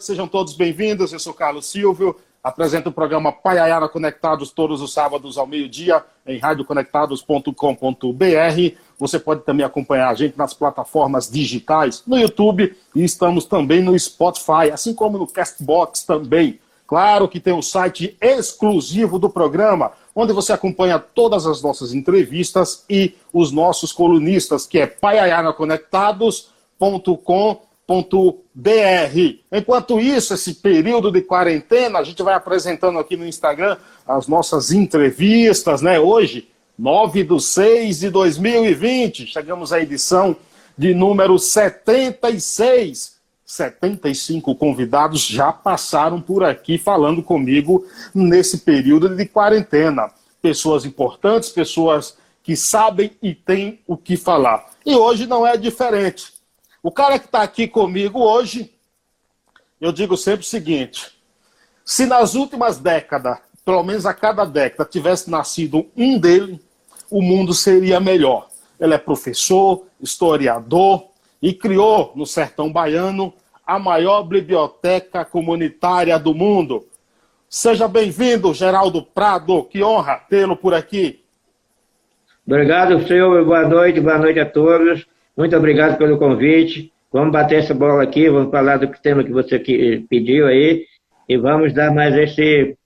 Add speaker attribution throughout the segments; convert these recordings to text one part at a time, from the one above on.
Speaker 1: Sejam todos bem-vindos. Eu sou Carlos Silvio, apresento o programa Paiaiana Conectados todos os sábados ao meio-dia em radioconectados.com.br. Você pode também acompanhar a gente nas plataformas digitais, no YouTube e estamos também no Spotify, assim como no Castbox também. Claro que tem o um site exclusivo do programa, onde você acompanha todas as nossas entrevistas e os nossos colunistas, que é paiaianaconectados.com.br br. Enquanto isso, esse período de quarentena, a gente vai apresentando aqui no Instagram as nossas entrevistas, né? Hoje, 9 de 6 de 2020, chegamos à edição de número 76. 75 convidados já passaram por aqui falando comigo nesse período de quarentena. Pessoas importantes, pessoas que sabem e têm o que falar. E hoje não é diferente. O cara que está aqui comigo hoje, eu digo sempre o seguinte: se nas últimas décadas, pelo menos a cada década, tivesse nascido um dele, o mundo seria melhor. Ele é professor, historiador e criou no sertão baiano a maior biblioteca comunitária do mundo. Seja bem-vindo, Geraldo Prado, que honra tê-lo por aqui.
Speaker 2: Obrigado, senhor. Boa noite, boa noite a todos. Muito obrigado pelo convite. Vamos bater essa bola aqui, vamos falar do tema que você pediu aí e vamos dar mais esse,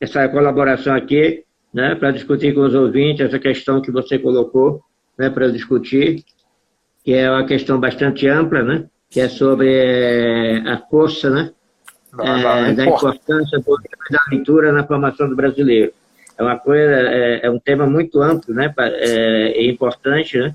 Speaker 2: essa colaboração aqui, né, para discutir com os ouvintes essa questão que você colocou, né, para discutir, que é uma questão bastante ampla, né, que é sobre é, a força, né, é, da importância da leitura na formação do brasileiro. É uma coisa, é, é um tema muito amplo, né, é, é importante, né,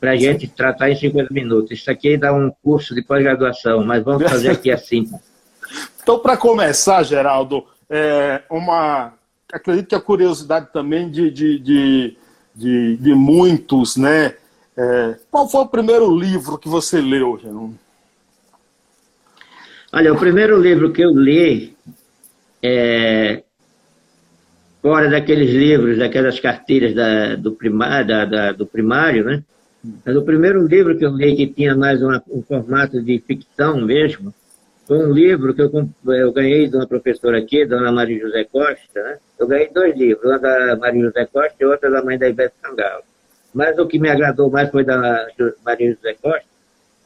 Speaker 2: para a gente tratar em 50 minutos. Isso aqui dá um curso de pós-graduação, mas vamos fazer aqui assim.
Speaker 1: então, para começar, Geraldo, é uma. Acredito que a curiosidade também de, de, de, de, de muitos, né? É... Qual foi o primeiro livro que você leu, Geraldo?
Speaker 2: Olha, o primeiro livro que eu li, é, fora daqueles livros, daquelas cartilhas da, do, primário, da, da, do primário, né? Mas o primeiro livro que eu li que tinha mais uma, um formato de ficção mesmo, foi um livro que eu, eu ganhei de uma professora aqui, Dona Maria José Costa. Né? Eu ganhei dois livros, uma da Maria José Costa e outra da mãe da Ivete Sangalo. Mas o que me agradou mais foi da Maria José Costa,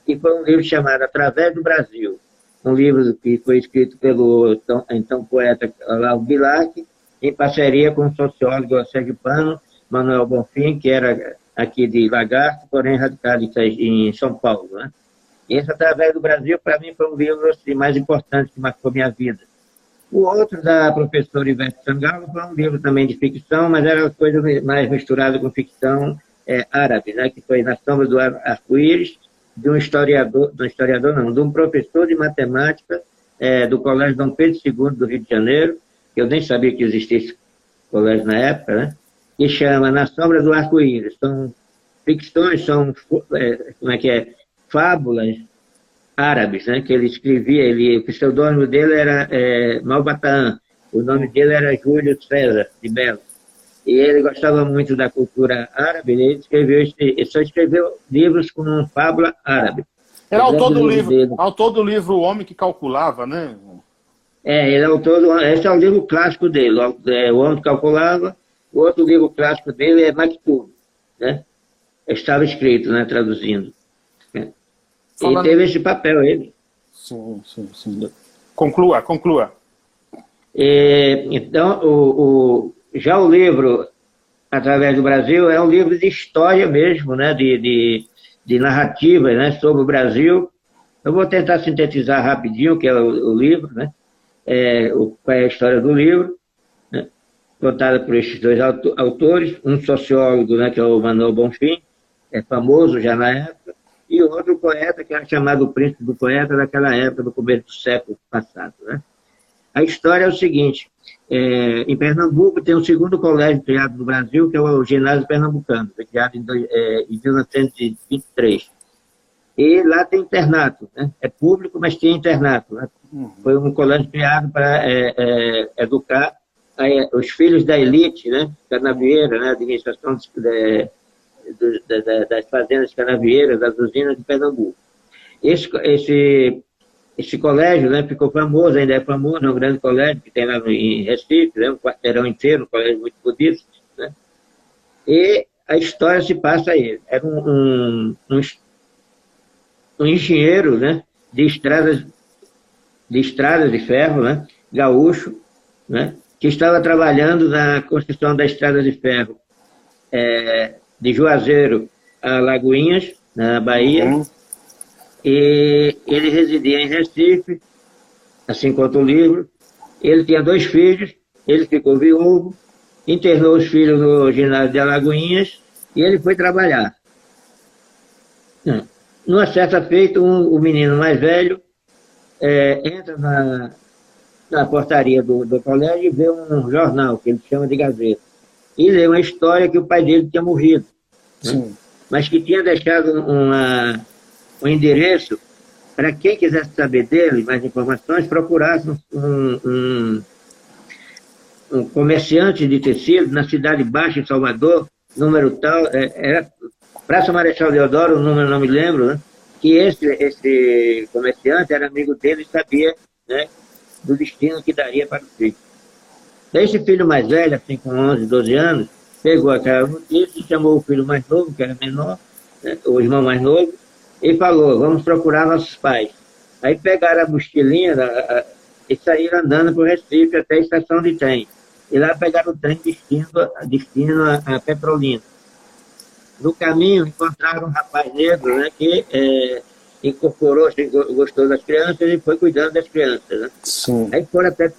Speaker 2: e foi um livro chamado Através do Brasil. Um livro que foi escrito pelo então, então poeta Lau Bilac, em parceria com o sociólogo Sérgio Pano, Manuel Bonfim, que era aqui de Lagarto, porém radicado em São Paulo. Né? E esse Através do Brasil, para mim, foi um livro assim, mais importante que marcou minha vida. O outro, da professora Ivete Sangalo, foi um livro também de ficção, mas era coisa mais misturada com ficção é, árabe, né? que foi Na Sombra do Arco-Íris, de um historiador, de um historiador não, de um professor de matemática é, do Colégio Dom Pedro II do Rio de Janeiro, que eu nem sabia que existia esse colégio na época, né? Que chama Na Sombra do Arco-Íris. São ficções, são, é, como é que é, fábulas árabes, né, que ele escrevia, ele, o pseudônimo dele era é, Malbataan, o nome dele era Júlio César de Belo. E ele gostava muito da cultura árabe, ele escreveu, ele só escreveu livros com fábula árabe.
Speaker 1: Era autor do, livro, dele. autor do livro O Homem que Calculava, né?
Speaker 2: É, ele é autor do, esse é o livro clássico dele, é, O Homem que Calculava, o outro livro clássico dele é Maktub, né? Estava escrito, né? Traduzindo. É. Falando... E teve esse papel, ele.
Speaker 1: Sim, sim, sim. Conclua, conclua.
Speaker 2: É, então, o, o, já o livro Através do Brasil é um livro de história mesmo, né? De, de, de narrativa, né? Sobre o Brasil. Eu vou tentar sintetizar rapidinho, que é o, o livro, né? É, o, qual é a história do livro contada por estes dois autores, um sociólogo, né, que é o Manuel Bonfim, é famoso já na época, e outro poeta que era chamado o príncipe do poeta daquela época, do começo do século passado. Né? A história é o seguinte, é, em Pernambuco tem o segundo colégio criado no Brasil, que é o Ginásio Pernambucano, criado em, é, em 1923. E lá tem internato, né? é público, mas tem internato. Né? Uhum. Foi um colégio criado para é, os filhos da elite, né, canavieira, né, administração de, de, de, das fazendas canavieiras, das usinas de Pernambuco. Esse, esse, esse colégio né, ficou famoso, ainda é famoso, é um grande colégio que tem lá em Recife, né, um quarteirão inteiro, um colégio muito bonito. Né? E a história se passa aí. Era um, um, um, um engenheiro né, de, estradas, de estradas de ferro, né, gaúcho, né, que estava trabalhando na construção da estrada de ferro é, de Juazeiro a Lagoinhas, na Bahia. Uhum. E ele residia em Recife, assim quanto o livro. Ele tinha dois filhos, ele ficou viúvo, internou os filhos no ginásio de Alagoinhas e ele foi trabalhar. Numa certa feita, um, o menino mais velho é, entra na, na portaria do, do colégio e vê um jornal, que ele chama de Gazeta. E lê uma história que o pai dele tinha morrido. Né? Mas que tinha deixado uma, um endereço para quem quisesse saber dele, mais informações, procurasse um, um, um, comerciante de tecido na Cidade Baixa, em Salvador, número tal, é, era Praça Marechal Deodoro, o número não me lembro, né? que esse, esse comerciante era amigo dele e sabia né, do destino que daria para o filho. Esse filho mais velho, assim com 11, 12 anos, pegou aquela notícia, chamou o filho mais novo, que era menor, né, o irmão mais novo, e falou, vamos procurar nossos pais. Aí pegaram a mochilinha a, a, e saíram andando para o Recife até a estação de trem. E lá pegaram o trem destino, destino a, a Petrolina. No caminho encontraram um rapaz negro né, que é, incorporou, gostou das crianças e foi cuidando das crianças. Né? Sim. Aí foram até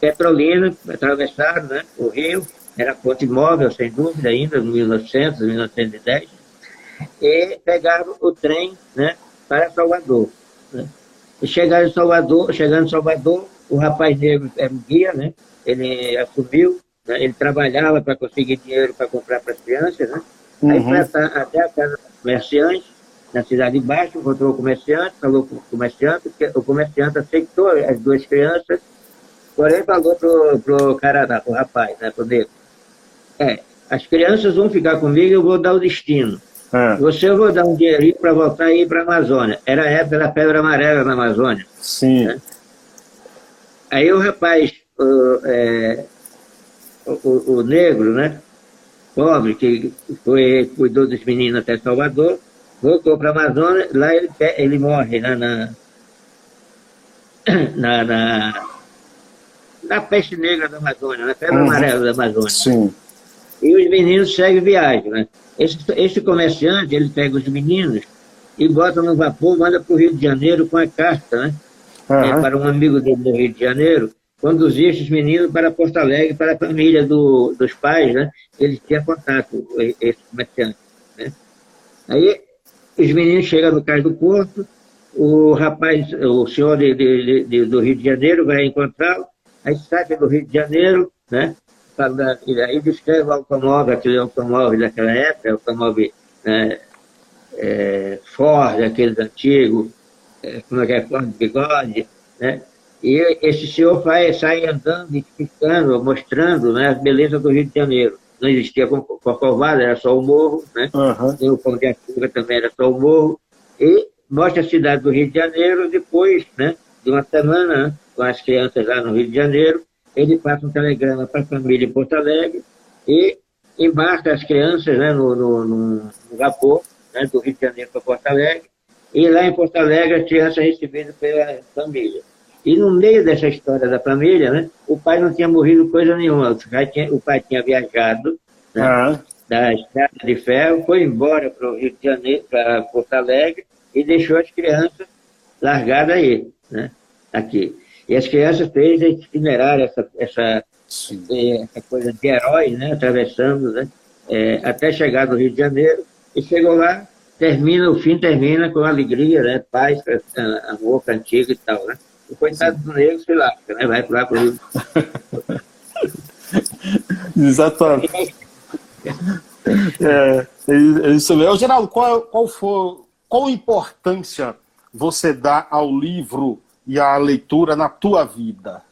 Speaker 2: Petrolina, atravessaram né, o rio, era ponte móvel, sem dúvida, ainda, em 1900, 1910, e pegaram o trem né, para Salvador. Né? E chegaram em Salvador, chegando em Salvador, o rapaz negro era um guia, né? ele assumiu, né? ele trabalhava para conseguir dinheiro para comprar para as crianças, né? Uhum. Aí foi até a casa do comerciante, na cidade de baixo, encontrou o comerciante, falou com o comerciante, o comerciante aceitou as duas crianças, porém falou pro, pro cara, pro rapaz, né, pro negro. É, as crianças vão ficar comigo, eu vou dar o destino. É. Você eu vou dar um dinheirinho para voltar aí para a Amazônia. Era a época da pedra amarela na Amazônia.
Speaker 1: Sim. Né?
Speaker 2: Aí o rapaz, o, é, o, o, negro, né? Pobre, que foi, cuidou dos meninos até Salvador, voltou para a Amazônia, lá ele, ele morre na, na, na, na, na peste negra da Amazônia, na febre uhum. amarela da Amazônia.
Speaker 1: Sim.
Speaker 2: E os meninos seguem viagem, né? Esse, esse comerciante, ele pega os meninos e bota no vapor, manda para o Rio de Janeiro com a carta, né? Uhum. É, para um amigo dele do Rio de Janeiro, conduzir esses meninos para Porto Alegre, para a família do, dos pais, né? Ele tinha contato, esse comerciante, né? Aí os meninos chegam no cais do porto, o rapaz, o senhor de, de, de, do Rio de Janeiro vai encontrá-lo, aí sai do Rio de Janeiro, né? Aí descreve o automóvel, aquele automóvel daquela época, automóvel né, é, Ford, aqueles antigos, é, como é que é, Ford Bigode, né? E esse senhor vai, sai andando, explicando, mostrando né, a beleza do Rio de Janeiro não existia Corcovado, era só o morro, né? Uhum. E o Pão de Açúcar também era só o morro. E mostra a cidade do Rio de Janeiro, depois né, de uma semana, né, com as crianças lá no Rio de Janeiro, ele passa um telegrama para a família em Porto Alegre e embarca as crianças né, no, no, no, vapor né, do Rio de Janeiro para Porto Alegre, e lá em Porto Alegre as crianças recebidas pela família. E no meio dessa história da família, né, o pai não tinha morrido coisa nenhuma. O pai tinha, o pai tinha viajado né, ah. da estrada de ferro, foi embora para o Rio de Janeiro, para Porto Alegre, e deixou as crianças largadas aí, né, aqui. E as crianças fez esse itinerário, essa, essa, eh, essa coisa de herói, né, atravessando, né, é, até chegar no Rio de Janeiro, e chegou lá, termina, o fim termina com alegria, né, paz, amor, cantiga e tal, né. O coitado do negro se lasca, né? Vai lá para o.
Speaker 1: Exatamente. É, é isso mesmo. Geraldo, qual, qual, for, qual importância você dá ao livro e à leitura na tua vida?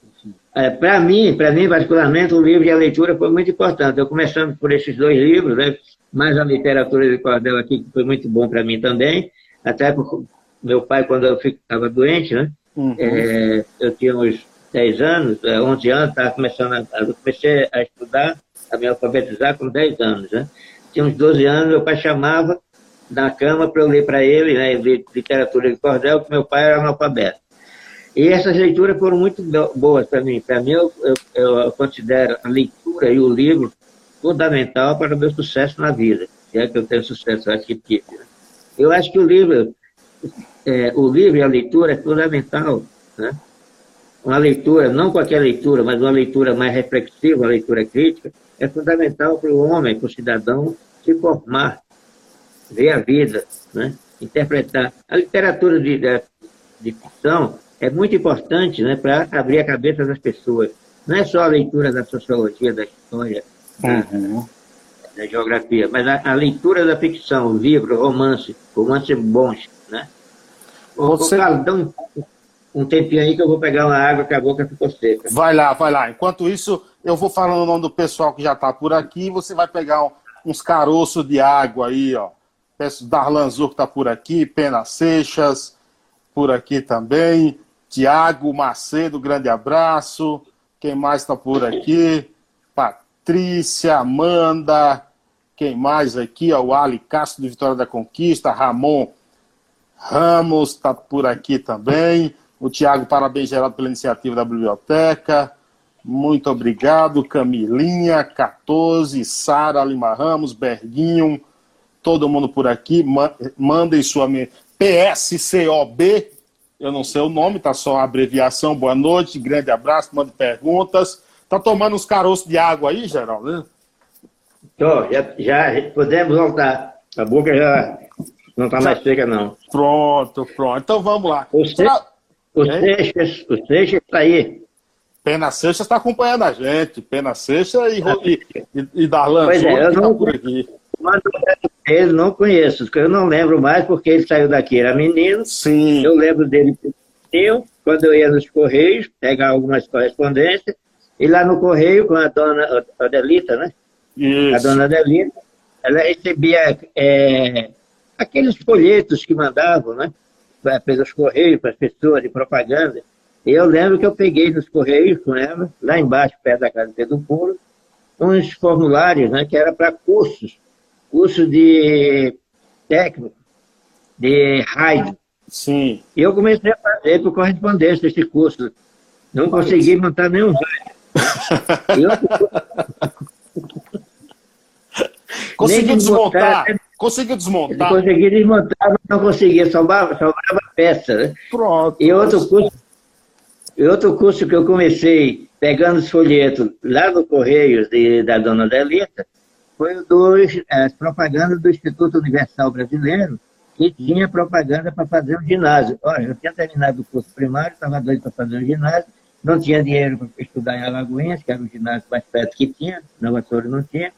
Speaker 2: É, para mim, para mim particularmente, o livro e a leitura foi muito importante. Eu começando por esses dois livros, né, mais a literatura de cordel aqui, que foi muito bom para mim também, até porque meu pai, quando eu estava doente, né, Uhum. É, eu tinha uns 10 anos, 11 é, anos, estava começando a, eu comecei a estudar, a me alfabetizar com 10 anos. Né? Tinha uns 12 anos, meu pai chamava na cama para eu ler para ele, né, literatura de cordel, que meu pai era analfabeto. E essas leituras foram muito boas para mim. Para mim, eu, eu, eu, considero a leitura e o livro fundamental para o meu sucesso na vida. Se é que eu tenho sucesso, acho que tive. Né? Eu acho que o livro, é, o livro e a leitura é fundamental. Né? Uma leitura, não qualquer leitura, mas uma leitura mais reflexiva, uma leitura crítica, é fundamental para o homem, para o cidadão se formar, ver a vida, né? interpretar. A literatura de, de, de ficção é muito importante né, para abrir a cabeça das pessoas. Não é só a leitura da sociologia, da história, uhum. da, da, geografia, mas a, a, leitura da ficção, livro, romance, romance bons. Né? Você... Ô, Carlos, dá um, um tempinho aí que eu vou pegar uma água que a boca ficou seca.
Speaker 1: Vai lá, vai lá. Enquanto isso, eu vou falando o nome do pessoal que já está por aqui você vai pegar uns caroços de água aí, ó. Peço Darlan Zur que está por aqui, Pena Seixas, por aqui também. Tiago Macedo, grande abraço. Quem mais está por aqui? Patrícia, Amanda. Quem mais aqui? o Ali Castro de Vitória da Conquista. Ramon Ramos está por aqui também. O Tiago, parabéns, Geraldo, pela iniciativa da biblioteca. Muito obrigado. Camilinha, 14. Sara Lima Ramos, Berguinho. Todo mundo por aqui. Mandem sua PSCOB eu não sei o nome, tá só a abreviação. Boa noite, grande abraço, mande perguntas. Tá tomando uns caroços de água aí, Geraldo? Né?
Speaker 2: Tô, já, já podemos voltar. A boca já não está mais seca, não.
Speaker 1: Pronto, pronto. Então vamos lá.
Speaker 2: O, Pra... o, Seixas, o Seixas está aí.
Speaker 1: Pena Seixas está acompanhando a gente. Pena Seixas e, e, e, e Darlan
Speaker 2: pois é, eu não, tá por aqui. Mas ele não conheço, porque eu não lembro mais porque ele saiu daqui, era menino.
Speaker 1: Sim.
Speaker 2: Eu lembro dele pequenininho, quando eu ia nos Correios, pegar algumas correspondências, e lá no Correio, com a dona Adelita, né? Isso. A dona Adelita, ela recebia é, aqueles folhetos que mandavam, né? Pelos Correios, para as pessoas, de propaganda. Eu lembro que eu peguei nos Correios com ela, lá embaixo, perto da casa do Pedro Puro, uns formulários, né? Que era para cursos curso de técnico de rádio.
Speaker 1: Sim.
Speaker 2: E eu comecei a fazer por correspondência esse curso. Não Mas... consegui montar nenhum rádio.
Speaker 1: Conseguiu desmontar? Conseguiu desmontar?
Speaker 2: Consegui desmontar, mas não conseguia, sobrava, sobrava peça. Né?
Speaker 1: Pronto.
Speaker 2: E outro curso, e outro curso que eu comecei pegando os folhetos lá no Correios de, da dona Delita, foi o dos, as propagandas do Instituto Universal Brasileiro, que tinha propaganda para fazer um ginásio. Olha, eu tinha terminado o curso primário, estava doido para fazer um ginásio, não tinha dinheiro para estudar em Alagoinhas, que era o ginásio mais perto que tinha, na Vassoura não tinha.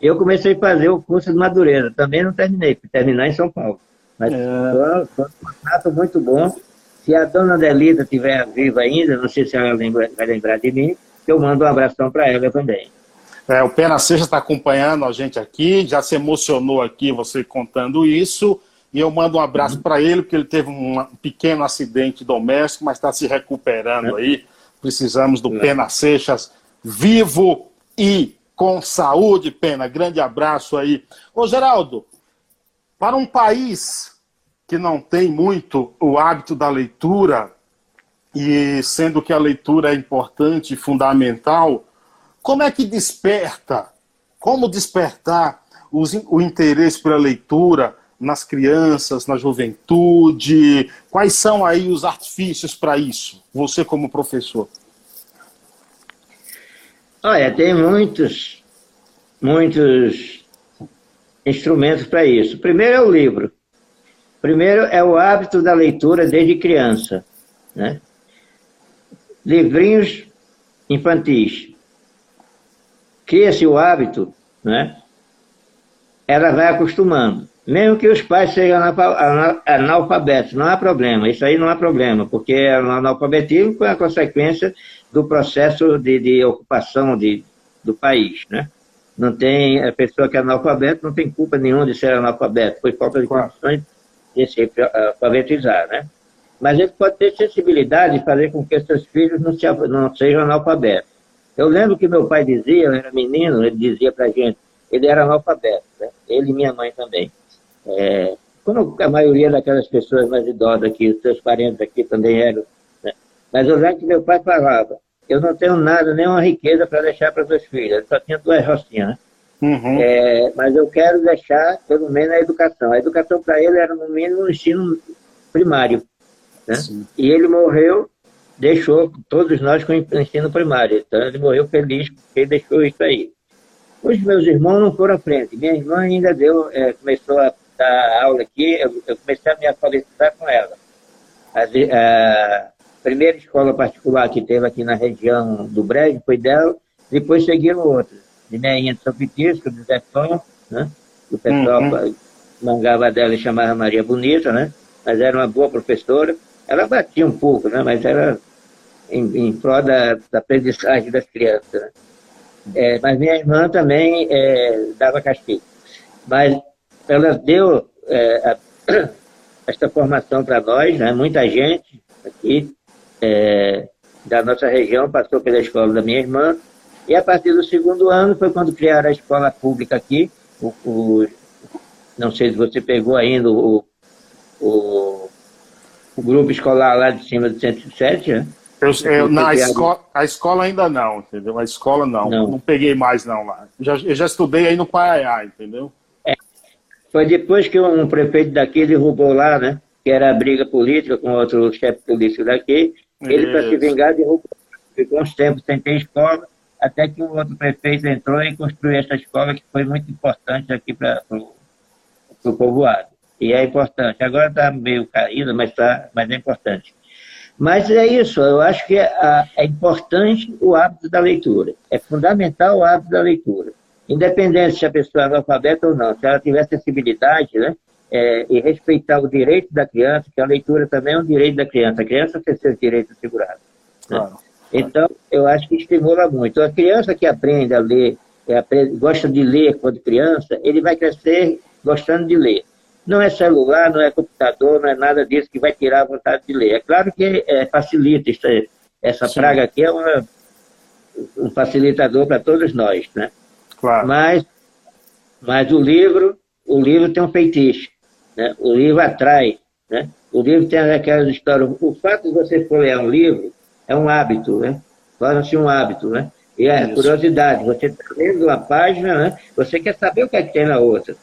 Speaker 2: Eu comecei a fazer o curso de Madureira, também não terminei, fui terminar em São Paulo. Mas é. foi, um contato muito bom. Se a dona Delita estiver viva ainda, não sei se ela lembra, vai lembrar de mim, eu mando um abração para ela também.
Speaker 1: É, o Pena Seixas está acompanhando a gente aqui, já se emocionou aqui você contando isso. E eu mando um abraço uhum. para ele, porque ele teve um pequeno acidente doméstico, mas está se recuperando é. aí. Precisamos do é. Pena Seixas vivo e com saúde, Pena. Grande abraço aí. Ô, Geraldo, para um país que não tem muito o hábito da leitura, e sendo que a leitura é importante e fundamental, como é que desperta? Como despertar os, o interesse pela leitura nas crianças, na juventude? Quais são aí os artifícios para isso? Você como professor.
Speaker 2: Olha, tem muitos, muitos instrumentos para isso. Primeiro é o livro. Primeiro é o hábito da leitura desde criança, né? Livrinhos infantis cria-se o hábito, né? ela vai acostumando. Mesmo que os pais sejam analfabetos, não há problema, isso aí não há problema, porque o analfabetismo foi a consequência do processo de, de ocupação de, do país, né? Não tem, a pessoa que é analfabeta não tem culpa nenhuma de ser analfabeto, foi falta de condições de se alfabetizar, né? mas ele pode ter sensibilidade de fazer com que seus filhos não, se, não sejam analfabetos. Eu lembro que meu pai dizia, eu era menino, ele dizia para a gente, ele era analfabeto, né? ele e minha mãe também. É, como a maioria daquelas pessoas mais idosas aqui, os seus parentes aqui também eram. Né? Mas eu lembro que meu pai falava, eu não tenho nada, nenhuma riqueza para deixar para meus filhos, ele só tinha duas rocinhas, né? Uhum. É, mas eu quero deixar, pelo menos, a educação. A educação para ele era, no mínimo, um ensino primário. Né? E ele morreu, deixou todos nós com ensino primário. Então, ele morreu feliz porque deixou isso aí. Os meus irmãos não foram à frente. Minha irmã ainda deu, é, começou a dar aula aqui, eu, eu comecei a me alfabetizar com ela. A, a, primeira escola particular que teve aqui na região do Brejo foi dela, depois seguiram outras. De Meinha de São Petisco, de Zé Tonho, né? o pessoal uhum. mangava dela e chamava Maria Bonita, né? mas era uma boa professora. Ela batia um pouco, né? mas era em, em prol da, da aprendizagem das crianças. Né? É, mas minha irmã também é, dava castigo. Mas ela deu é, a, esta formação para nós, né? muita gente aqui é, da nossa região passou pela escola da minha irmã, e a partir do segundo ano foi quando criaram a escola pública aqui, o, o não sei se você pegou ainda o, o, o, grupo escolar lá de cima do 107, né?
Speaker 1: Eu, eu, na escola, a escola ainda não, entendeu? A escola não, não, não peguei mais não lá. Já, eu já estudei aí no Paraiá, entendeu?
Speaker 2: Foi depois que um prefeito daqui derrubou lá, né? Que era a briga política com outro chefe político daqui. Ele, para se vingar, derrubou. Ficou uns tempos sem ter escola, até que o outro prefeito entrou e construiu essa escola que foi muito importante aqui para o povoado. E é importante. Agora está meio caído, mas, tá, mas é importante. Mas é isso, eu acho que é, é, importante o hábito da leitura. É fundamental o hábito da leitura. Independente se a pessoa é analfabeta ou não, se ela tiver sensibilidade, né? É, e respeitar o direito da criança, que a leitura também é um direito da criança. A criança tem seus direitos assegurados. Né? Claro. Então, eu acho que estimula muito. A criança que aprende a ler, aprende, gosta de ler quando criança, ele vai crescer gostando de ler. Não é celular, não é computador, não é nada disso que vai tirar a vontade de ler. É claro que é, facilita, essa Sim. praga aqui é uma, um facilitador para todos nós, né? Claro. Mas, mas o livro, o livro tem um feitiço, né? O livro atrai, né? O livro tem aquelas histórias. O fato de você for ler um livro é um hábito, né? Torna-se um hábito, né? E é Isso. curiosidade. Você está lendo uma página, né? Você quer saber o que, é que tem na outra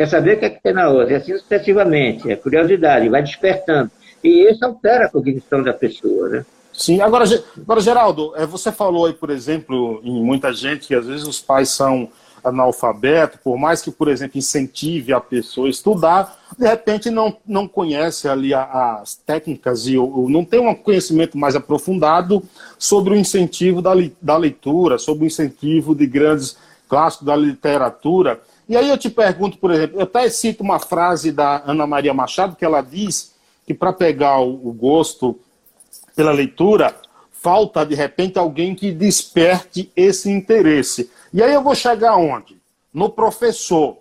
Speaker 2: quer saber o que, é que tem na outra, e assim sucessivamente, é curiosidade, vai despertando. E isso altera a cognição da pessoa, né?
Speaker 1: Sim, agora, agora Geraldo, é, você falou aí, por exemplo, em muita gente que às vezes os pais são analfabetos, por mais que, por exemplo, incentive a pessoa a estudar, de repente não, não conhece ali as técnicas e ou, não tem um conhecimento mais aprofundado sobre o incentivo da, da leitura, sobre o incentivo de grandes clássicos da literatura. E aí eu te pergunto, por exemplo, eu até cito uma frase da Ana Maria Machado, que ela diz que para pegar o, gosto pela leitura, falta de repente alguém que desperte esse interesse. E aí eu vou chegar onde? No professor.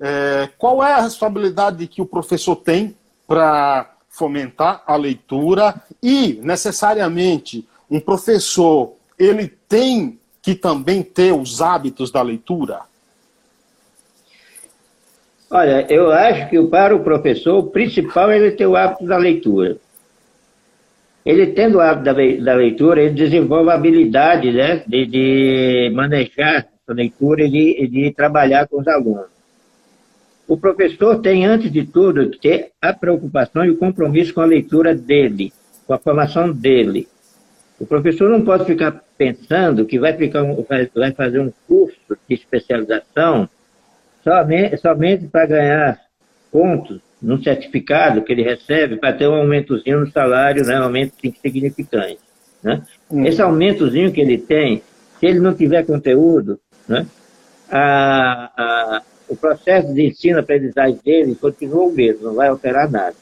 Speaker 1: É, qual é a responsabilidade que o professor tem para fomentar a leitura e, necessariamente, um professor ele tem que também ter os hábitos da leitura?
Speaker 2: Olha, eu acho que para o professor, o principal é ele ter o hábito da leitura. Ele tendo o hábito da leitura, ele desenvolve a habilidade né, de, de manejar a leitura e de, de trabalhar com os alunos. O professor tem, antes de tudo, que ter a preocupação e o compromisso com a leitura dele, com a formação dele. O professor não pode ficar pensando que vai, ficar, vai fazer um curso de especialização somente, somente para ganhar pontos no certificado que ele recebe para ter um aumentozinho no salário, né, um aumento significante. Né? Hum. Esse aumentozinho que ele tem, se ele não tiver conteúdo, né, a, a, o processo de ensino-aprendizagem dele continua o mesmo, não vai alterar nada.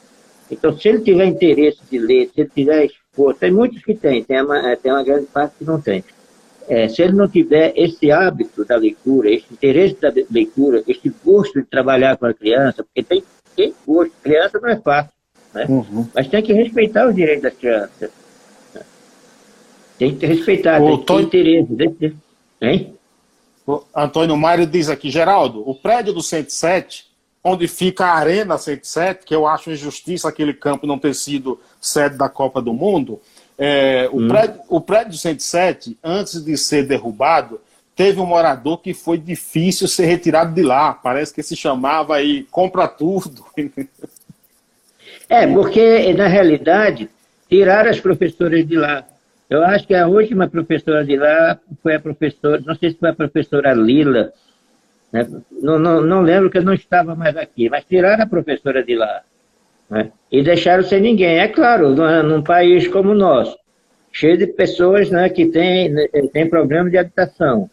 Speaker 2: Então, se ele tiver interesse de ler, se ele tiver esforço, tem muitos que têm, tem uma, tem uma grande parte que não tem é, se ele não tiver esse hábito da leitura, esse interesse da leitura, esse gosto de trabalhar com a criança, porque tem, tem gosto, criança não é fácil. Né? Uhum. Mas tem que respeitar os direitos das crianças. Né? Tem que respeitar, o tem que ter interesse. Hein?
Speaker 1: O Antônio Mário diz aqui, Geraldo, o prédio do 107, onde fica a Arena 107, que eu acho injustiça aquele campo não ter sido sede da Copa do Mundo, é, o, hum. prédio, o prédio 107, antes de ser derrubado, teve um morador que foi difícil ser retirado de lá. Parece que se chamava aí Compra Tudo.
Speaker 2: É, porque, na realidade, tiraram as professoras de lá. Eu acho que a última professora de lá foi a professora, não sei se foi a professora Lila, né? não, não, não lembro que eu não estava mais aqui, mas tiraram a professora de lá. Né? E deixaram sem ninguém. É claro, num país como o nosso, cheio de pessoas né, que têm tem problema de habitação,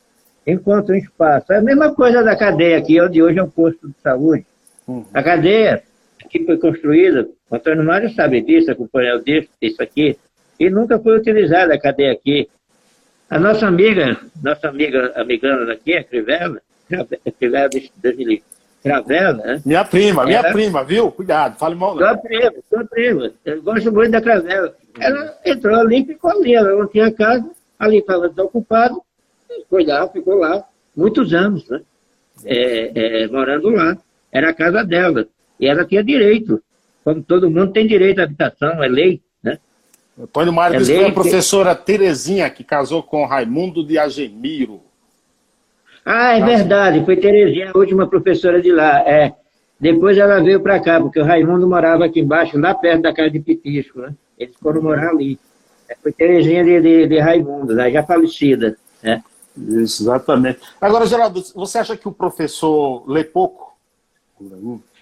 Speaker 2: encontram espaço. É a mesma coisa da cadeia aqui, onde hoje é um posto de saúde. Uhum. A cadeia que foi construída, o Antônio Mário sabe disso, acompanhou disso, isso aqui, e nunca foi utilizada a cadeia aqui. A nossa amiga, nossa amiga americana daqui, a Crivella, Crivella de Cravela, né?
Speaker 1: Minha prima, minha Ela... prima, viu? Cuidado, fale mal.
Speaker 2: Sua prima, sua prima. Eu gosto muito da Cravela. Ela entrou ali e ficou ali. Ela não tinha casa, ali estava desocupado. Foi lá, ficou lá, muitos anos, né? É, é, morando lá. Era a casa dela. E ela tinha direito. Como todo mundo tem direito à habitação, é lei, né?
Speaker 1: Antônio Mário é que a professora que... Terezinha, que casou com Raimundo de Agemiro.
Speaker 2: Ah, é verdade, foi Terezinha, a última professora de lá. É. Depois ela veio para cá, porque o Raimundo morava aqui embaixo, lá perto da casa de Pitisco, né? Eles foram morar ali. É, foi Terezinha de, de, de Raimundo, né? já falecida. Né?
Speaker 1: Isso, exatamente. Agora, Geraldo, você acha que o professor lê pouco?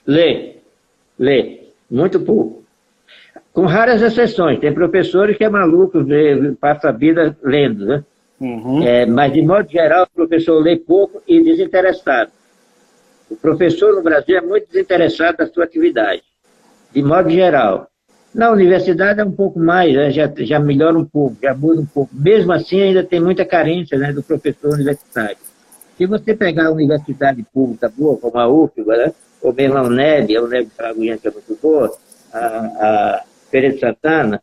Speaker 2: Lê, lê, muito pouco. Com raras exceções. Tem professores que é maluco, vê, passa a vida lendo, né? Uhum. É, mas, de modo geral, o professor lê pouco e desinteressado. O professor no Brasil é muito desinteressado da sua atividade, de modo geral. Na universidade é um pouco mais, né? já, já melhora um pouco, já muda um pouco. Mesmo assim, ainda tem muita carência né, do professor universitário. Se você pegar a universidade pública boa, como a UFBA, né? ou mesmo a UNEB, a UNEB de Alagoinha, que é muito boa, a, a Feira de Santana,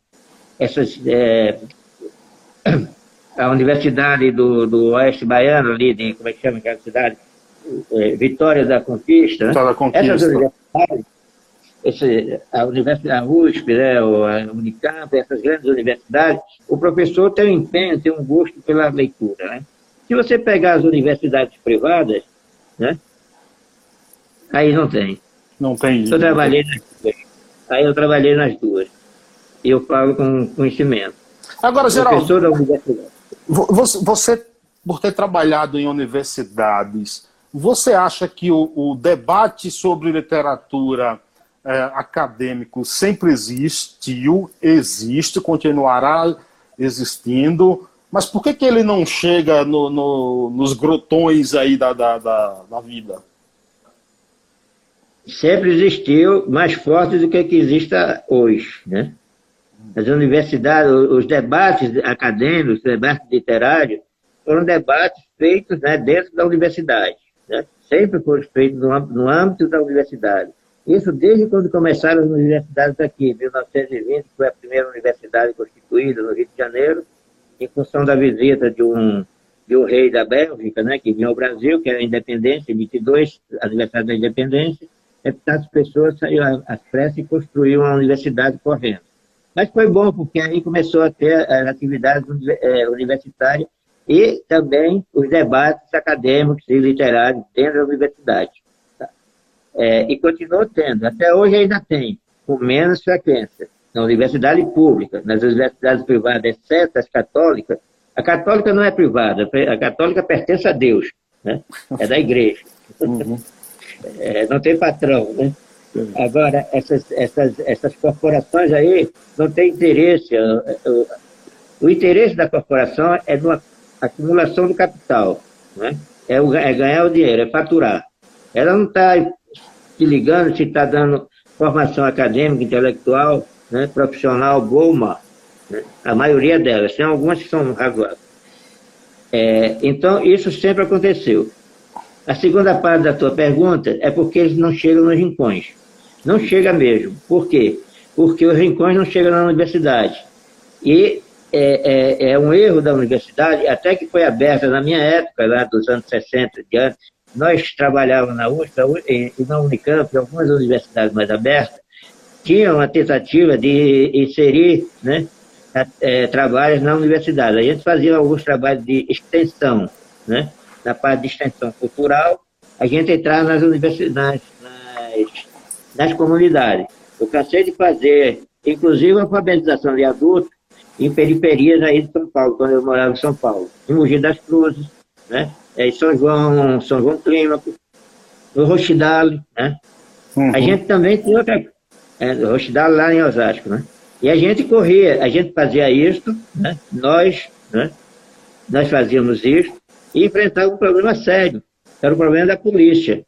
Speaker 2: essas é, a Universidade do, do Oeste Baiano, ali, de, como é que chama aquela cidade? É, Vitória da Conquista. Né? Vitória da Conquista. Essas universidades, esse, a Universidade a USP, né, a Unicamp, essas grandes universidades, o professor tem um empenho, tem um gosto pela leitura. Né? Se você pegar as universidades privadas, né, aí não tem.
Speaker 1: Não tem.
Speaker 2: Eu trabalhei nas duas. Aí eu trabalhei nas duas. E eu falo com conhecimento.
Speaker 1: Agora, Geraldo, professor da universidade. Você, por ter trabalhado em universidades, você acha que o, o debate sobre literatura é, acadêmico sempre existiu, existe, continuará existindo, mas por que, que ele não chega no, no, nos grotões aí da, da, da, da, vida?
Speaker 2: Sempre existiu, mais forte do que que hoje, né? As universidades, os debates acadêmicos, os debates literários, foram debates feitos né, dentro da universidade. Né? Sempre foram feitos no, no âmbito da universidade. Isso desde quando começaram as universidades aqui, em 1920, foi a primeira universidade constituída no Rio de Janeiro, em função da visita de um, de um rei da Bélgica, né, que vinha ao Brasil, que era a independência, 22, aniversário da independência, as pessoas saíram às pressas e construíram uma universidade correndo. Mas foi bom, porque aí começou a ter as atividades é, universitárias e também os debates acadêmicos e literários dentro da universidade. É, e continuou tendo, até hoje ainda tem, com menos frequência. Na universidade pública, nas universidades privadas, exceto as católicas, a católica não é privada, a católica pertence a Deus, né? é da igreja. Uhum. É, não tem patrão, né? Agora, essas, essas, essas corporações aí não têm interesse. O, o interesse da corporação é na acumulação do capital. Né? É, o, é ganhar o dinheiro, é faturar. Ela não está se ligando se está dando formação acadêmica, intelectual, né, profissional boa ou má. Né? A maioria delas, tem algumas que são razoáveis. É, então, isso sempre aconteceu. A segunda parte da tua pergunta é porque eles não chegam nos rincões. Não chega mesmo. Por quê? porque os rincões não chegam na universidade. E é, é, é, um erro da universidade, até que foi aberta na minha época, lá dos anos 60 diante, nós trabalhávamos na USP e na Unicamp, algumas universidades mais abertas, tinham uma tentativa de inserir né, é, trabalhos na universidade. A gente fazia alguns trabalhos de extensão, né, na parte de extensão cultural, a gente entrava nas universidades, nas, nas comunidades. Eu cansei de fazer, inclusive, alfabetização de adultos em periferias aí de São Paulo, quando eu morava em São Paulo, em Mogi das Cruzes, né? É, São João, São João Clímaco, no Rochidale, né? Uhum. A gente também tinha outra, é, Rochidale lá em Osasco, né? E a gente corria, a gente fazia isso, né? Nós, né? Nós fazíamos isso e enfrentava um problema sério, era o problema da polícia,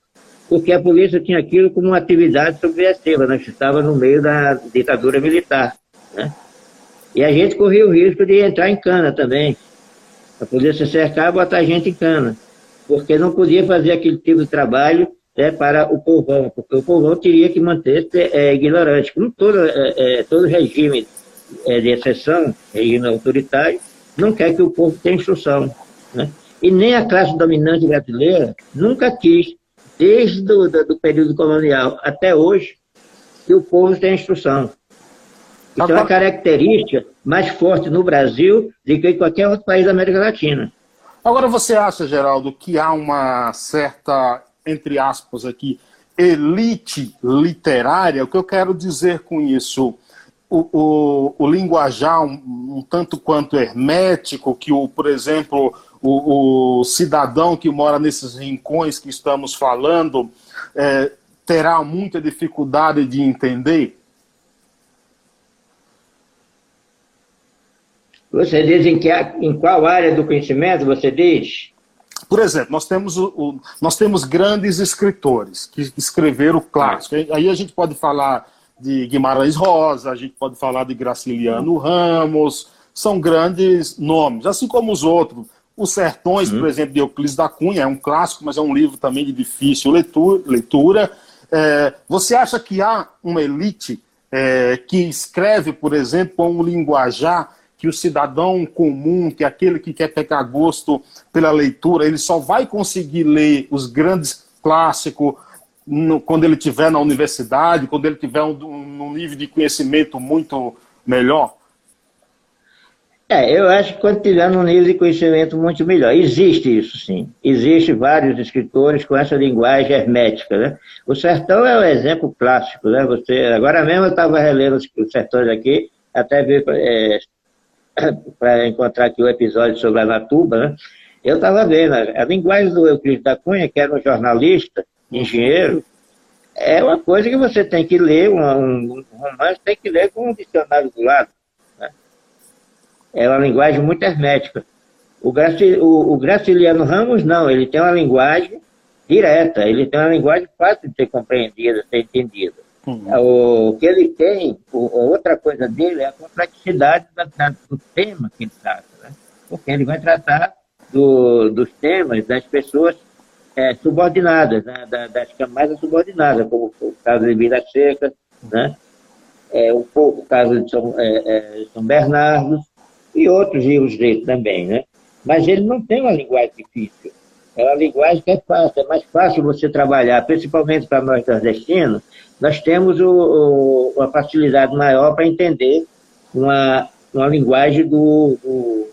Speaker 2: porque a polícia tinha aquilo como uma atividade subversiva, nós estávamos no meio da ditadura militar, né? E a gente corria o risco de entrar em cana também. A polícia cercar e botar gente em cana. Porque não podia fazer aquele tipo de trabalho né, para o povão, porque o povão teria que manter-se é, ignorante. Como todo, é, é, todo regime é, de exceção, regime autoritário, não quer que o povo tenha instrução. Né? E nem a classe dominante brasileira nunca quis, desde o do, do período colonial até hoje, que o povo tenha instrução. Isso é uma característica mais forte no Brasil do que em qualquer outro país da América Latina.
Speaker 1: Agora, você acha, Geraldo, que há uma certa, entre aspas aqui, elite literária? O que eu quero dizer com isso? O, o, o linguajar um, um, tanto quanto hermético, que, o, por exemplo, o, o, cidadão que mora nesses rincões que estamos falando é, terá muita dificuldade de entender?
Speaker 2: Você diz em, que, em qual área do conhecimento você diz?
Speaker 1: Por exemplo, nós temos, o, o, nós temos grandes escritores que escreveram clássico. Aí a gente pode falar de Guimarães Rosa, a gente pode falar de Graciliano Ramos, são grandes nomes, assim como os outros. Os Sertões, uhum. por exemplo, de Euclides da Cunha, é um clássico, mas é um livro também de difícil leitura. leitura. É, você acha que há uma elite é, que escreve, por exemplo, com um linguajar que o cidadão comum, que é aquele que quer pegar gosto pela leitura, ele só vai conseguir ler os grandes clássicos quando ele estiver na universidade, quando ele tiver um, um, nível de conhecimento muito melhor?
Speaker 2: É, eu acho que quando tiver num nível de conhecimento muito melhor. Existe isso, sim. Existe vários escritores com essa linguagem hermética, né? O Sertão é um exemplo clássico, né? Você, agora mesmo eu estava relendo os Sertões aqui, até ver é, para encontrar aqui o episódio sobre a Natuba, né? eu estava vendo, a linguagem do Euclides da Cunha, que era um jornalista, engenheiro, é uma coisa que você tem que ler, um, um romance tem que ler com um dicionário do lado. Né? É uma linguagem muito hermética. O, Graci, o, o Graciliano Ramos, não, ele tem uma linguagem direta, ele tem uma linguagem fácil de ser compreendida, de ser entendida. Uhum. O que ele tem, outra coisa dele é a complexidade da, da, do tema que ele trata, né? porque ele vai tratar do, dos temas das pessoas é, subordinadas, né? da, das camadas subordinadas, como o caso de Vila Seca, né? é, o caso de São, é, é, São Bernardo e outros livros dele também. Né? Mas ele não tem uma linguagem difícil. É uma linguagem que é fácil, é mais fácil você trabalhar, principalmente para nós nordestinos, nós temos o, o, uma facilidade maior para entender uma, uma linguagem do, do,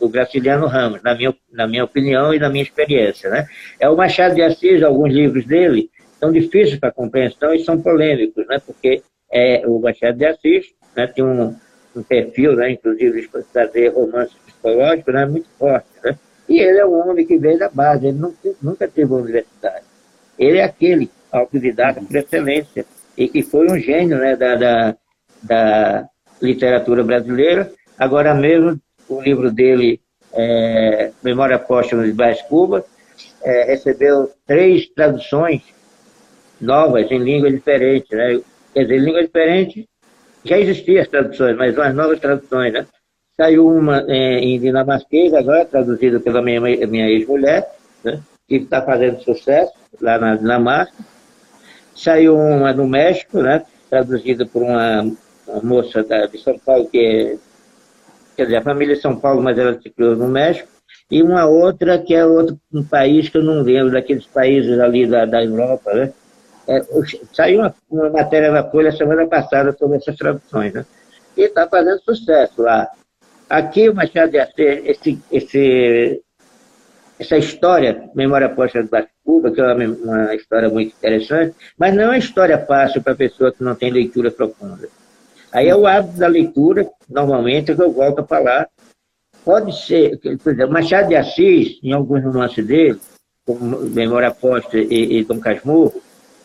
Speaker 2: do, Graciliano Ramos, na minha, na minha opinião e na minha experiência. Né? É o Machado de Assis, alguns livros dele são difíceis para compreensão e são polêmicos, né? porque é, o Machado de Assis né, tem um, um perfil, né, inclusive, de fazer romance psicológico, né, muito forte. Né? E ele é um homem que veio da base, ele nunca teve uma universidade. Ele é aquele autodidata por excelência, e que foi um gênio né, da, da, da literatura brasileira. Agora mesmo, o livro dele, é, Memória Póstuma de Brás Cuba, é, recebeu três traduções novas em língua diferente. Né? Quer dizer, língua diferente já existiam as traduções, mas umas novas traduções. Né? Saiu uma é, em dinamarquês, agora traduzida pela minha, minha ex-mulher, né? que está fazendo sucesso lá na Dinamarca. Saiu uma no México, né, traduzida por uma uma moça da, de São Paulo, que é, quer dizer, a família de São Paulo, mas ela se criou no México, e uma outra que é outro um país que eu não lembro, daqueles países ali da, da Europa, né? É, saiu uma, uma, matéria na Folha semana passada sobre essas traduções, né? E está fazendo sucesso lá. Aqui o Machado de Assis, esse, esse, essa história, Memória Posta do Cuba, que é uma, uma, história muito interessante, mas não é uma história fácil para a pessoa que não tem leitura profunda. Aí é o hábito da leitura, normalmente, que eu volto a falar. Pode ser, por exemplo, Machado de Assis, em alguns romances dele, como Memória Posta e, e Dom Casmurro,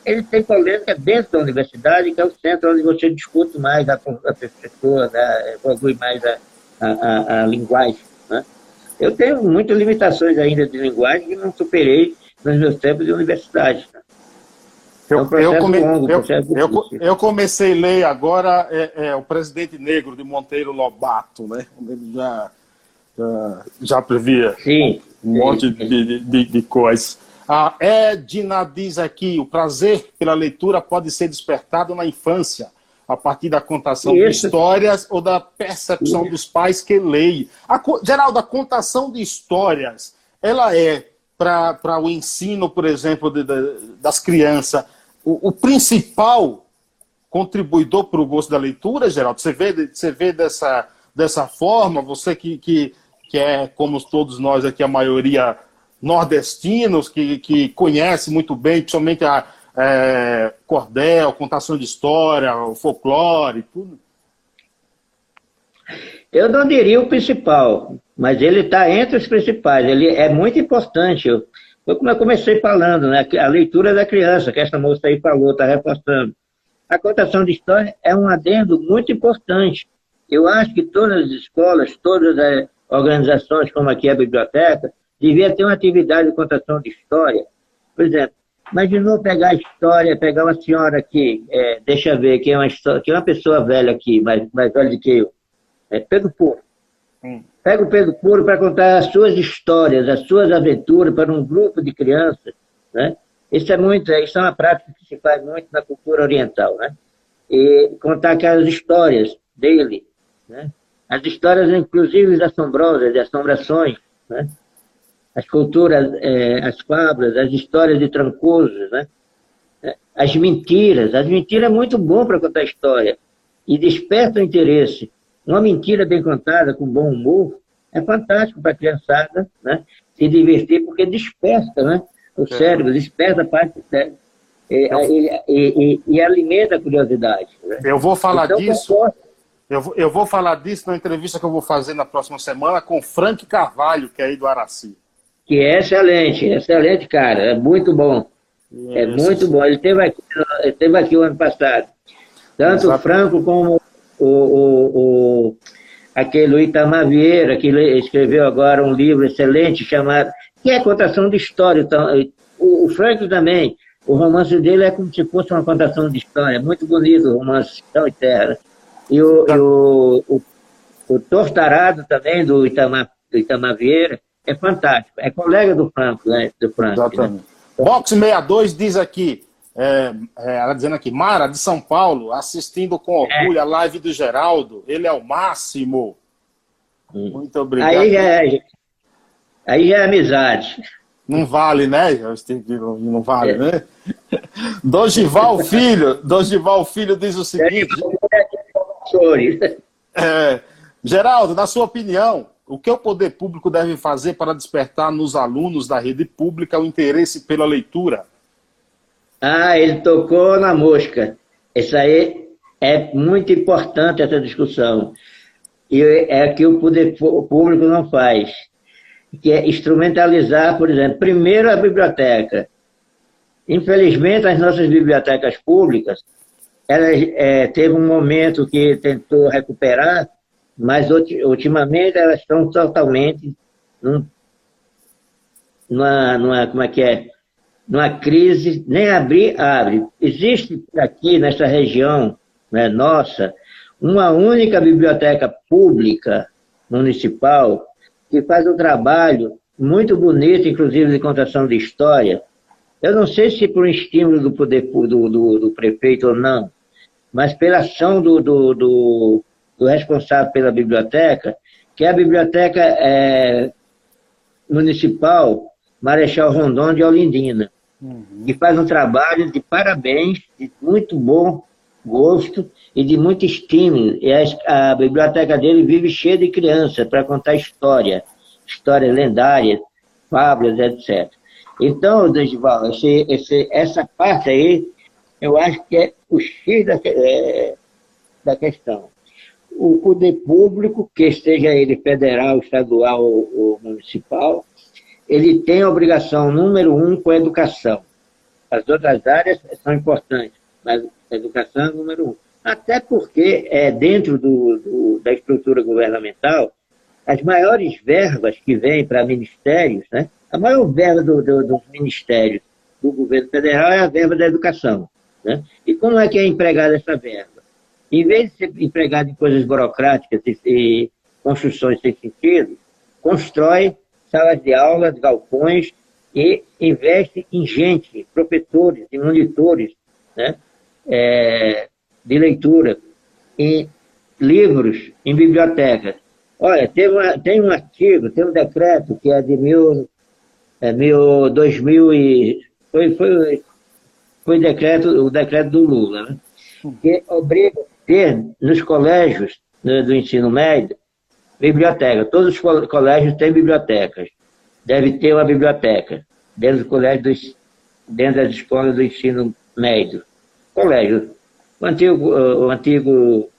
Speaker 2: ele tem polêmica dentro da universidade, que é o centro onde você discute mais a, a pessoa, né, evolui mais a, a, a, a linguagem. Eu tenho muitas limitações ainda de linguagem que não superei nos meus tempos de universidade. Né?
Speaker 1: Eu, é um eu, come, longo, eu, comecei a ler agora é, é, o Presidente Negro de Monteiro Lobato, né? Ele já, já, já previa
Speaker 2: sim,
Speaker 1: um sim, monte sim. De, de, de coisas. A Edna diz aqui: o prazer pela leitura pode ser despertado na infância, a partir da contação Isso. de histórias ou da percepção Isso. dos pais que leem. A, Geraldo, a contação de histórias, ela é para o ensino, por exemplo, de, de, das crianças, o, o principal contribuidor para o gosto da leitura, Geraldo? Você vê, você vê dessa, dessa forma? Você que, que, que é, como todos nós aqui, a maioria nordestinos, que, que conhece muito bem, principalmente a é, cordel, contação de história, folclore, tudo?
Speaker 2: Eu não diria o principal, mas ele está entre os principais. Ele é muito importante. Foi como eu comecei falando, né? A leitura da criança, que essa moça aí falou, está reforçando. A contação de história é um adendo muito importante. Eu acho que todas as escolas, todas as organizações, como aqui a biblioteca, devia ter uma atividade de contação de história. Por exemplo, imaginou pegar a história, pegar uma senhora aqui, é, deixa eu ver, que é uma, história, que é uma pessoa velha aqui, mais, mais velha do que eu, é Pedro Puro. Hum. Pega o Pedro Puro para contar as suas histórias, as suas aventuras para um grupo de crianças, né? Isso é muito, isso é uma prática que se faz muito na cultura oriental, né? E contar aquelas histórias dele, né? As histórias, inclusive, assombrosas, de assombrações, né? As culturas, é, as fábulas, as histórias de Trancoso, né? As mentiras. As mentiras é muito bom para contar história e desperta o interesse. Uma mentira bem contada, com bom humor, é fantástico para a criançada né? se divertir, porque desperta né? o é. cérebro, desperta a parte do cérebro. E, e, e, e, alimenta a curiosidade. Né?
Speaker 1: Eu vou falar então, disso. Eu vou, eu vou falar disso na entrevista que eu vou fazer na próxima semana com Frank Carvalho, que é aí do Araci.
Speaker 2: Que é excelente, excelente, cara. É muito bom. Isso. É muito bom. Ele esteve aqui, ele esteve aqui o ano passado. Tanto o Franco como o, o, o, aquele Itamar Vieira, que escreveu agora um livro excelente chamado, que é contação de história. Então, o, o Frank também, o romance dele é como se fosse uma contação de história, é muito bonito o romance Chão e Terra. E o, e o, o, o Tortarado também, do Itamar, do Itamar Vieira, é fantástico. É colega do Franco, né? Do Franco,
Speaker 1: né? Exatamente. Né? Box 62 diz aqui, é, é, ela dizendo aqui, Mara, de São Paulo, assistindo com orgulho é. a live do Geraldo. Ele é o máximo. Hum. Muito obrigado.
Speaker 2: Aí já é, aí já é amizade.
Speaker 1: Não vale, né? Não vale, é. né? Dosival Filho, Dosival Filho diz o seguinte. É, Geraldo, na sua opinião, o que o poder público deve fazer para despertar nos alunos da rede pública o interesse pela leitura?
Speaker 2: Ah, ele tocou na mosca. Isso aí é muito importante, essa discussão. E é que o poder público não faz. Que é instrumentalizar, por exemplo, primeiro a biblioteca. Infelizmente, as nossas bibliotecas públicas, ela é, teve um momento que tentou recuperar, mas ultimamente elas estão totalmente num, numa, numa, como é que é, numa crise, nem abrir, abre. Existe aqui nessa região né, nossa uma única biblioteca pública municipal que faz um trabalho muito bonito, inclusive de contação de história. Eu não sei se por estímulo do poder do, do, do prefeito ou não, mas pela ação do, do, do, do responsável pela biblioteca, que é a Biblioteca é, Municipal Marechal Rondon de Olindina, uhum. que faz um trabalho de parabéns, de muito bom gosto e de muito estímulo. E a, a biblioteca dele vive cheia de crianças para contar história, histórias lendárias, fábulas, etc. Então, Desival, esse, esse, essa parte aí, eu acho que é o X da, é, da questão. O poder público, que seja ele federal, estadual ou, ou municipal, ele tem a obrigação número um com a educação. As outras áreas são importantes, mas a educação é número um. Até porque, é, dentro do, do, da estrutura governamental, as maiores verbas que vêm para ministérios, né, a maior verba do, do, dos ministérios do governo federal é a verba da educação. Né? E como é que é empregada essa verba? Em vez de ser empregada em coisas burocráticas e, e construções sem sentido, constrói salas de aula, galpões e investe em gente, professores e monitores né? É, de leitura, em livros, em bibliotecas. Olha, tem, uma, tem um artigo, tem um decreto que é de mil, é, mil, 2000 e... Foi, foi, foi decreto, o decreto do Lula, né? que obriga ter nos colégios né, do ensino médio biblioteca. Todos os colégios têm bibliotecas. Deve ter uma biblioteca dentro do colégio, dos, dentro das escolas do ensino médio. Colégio, o antigo, o antigo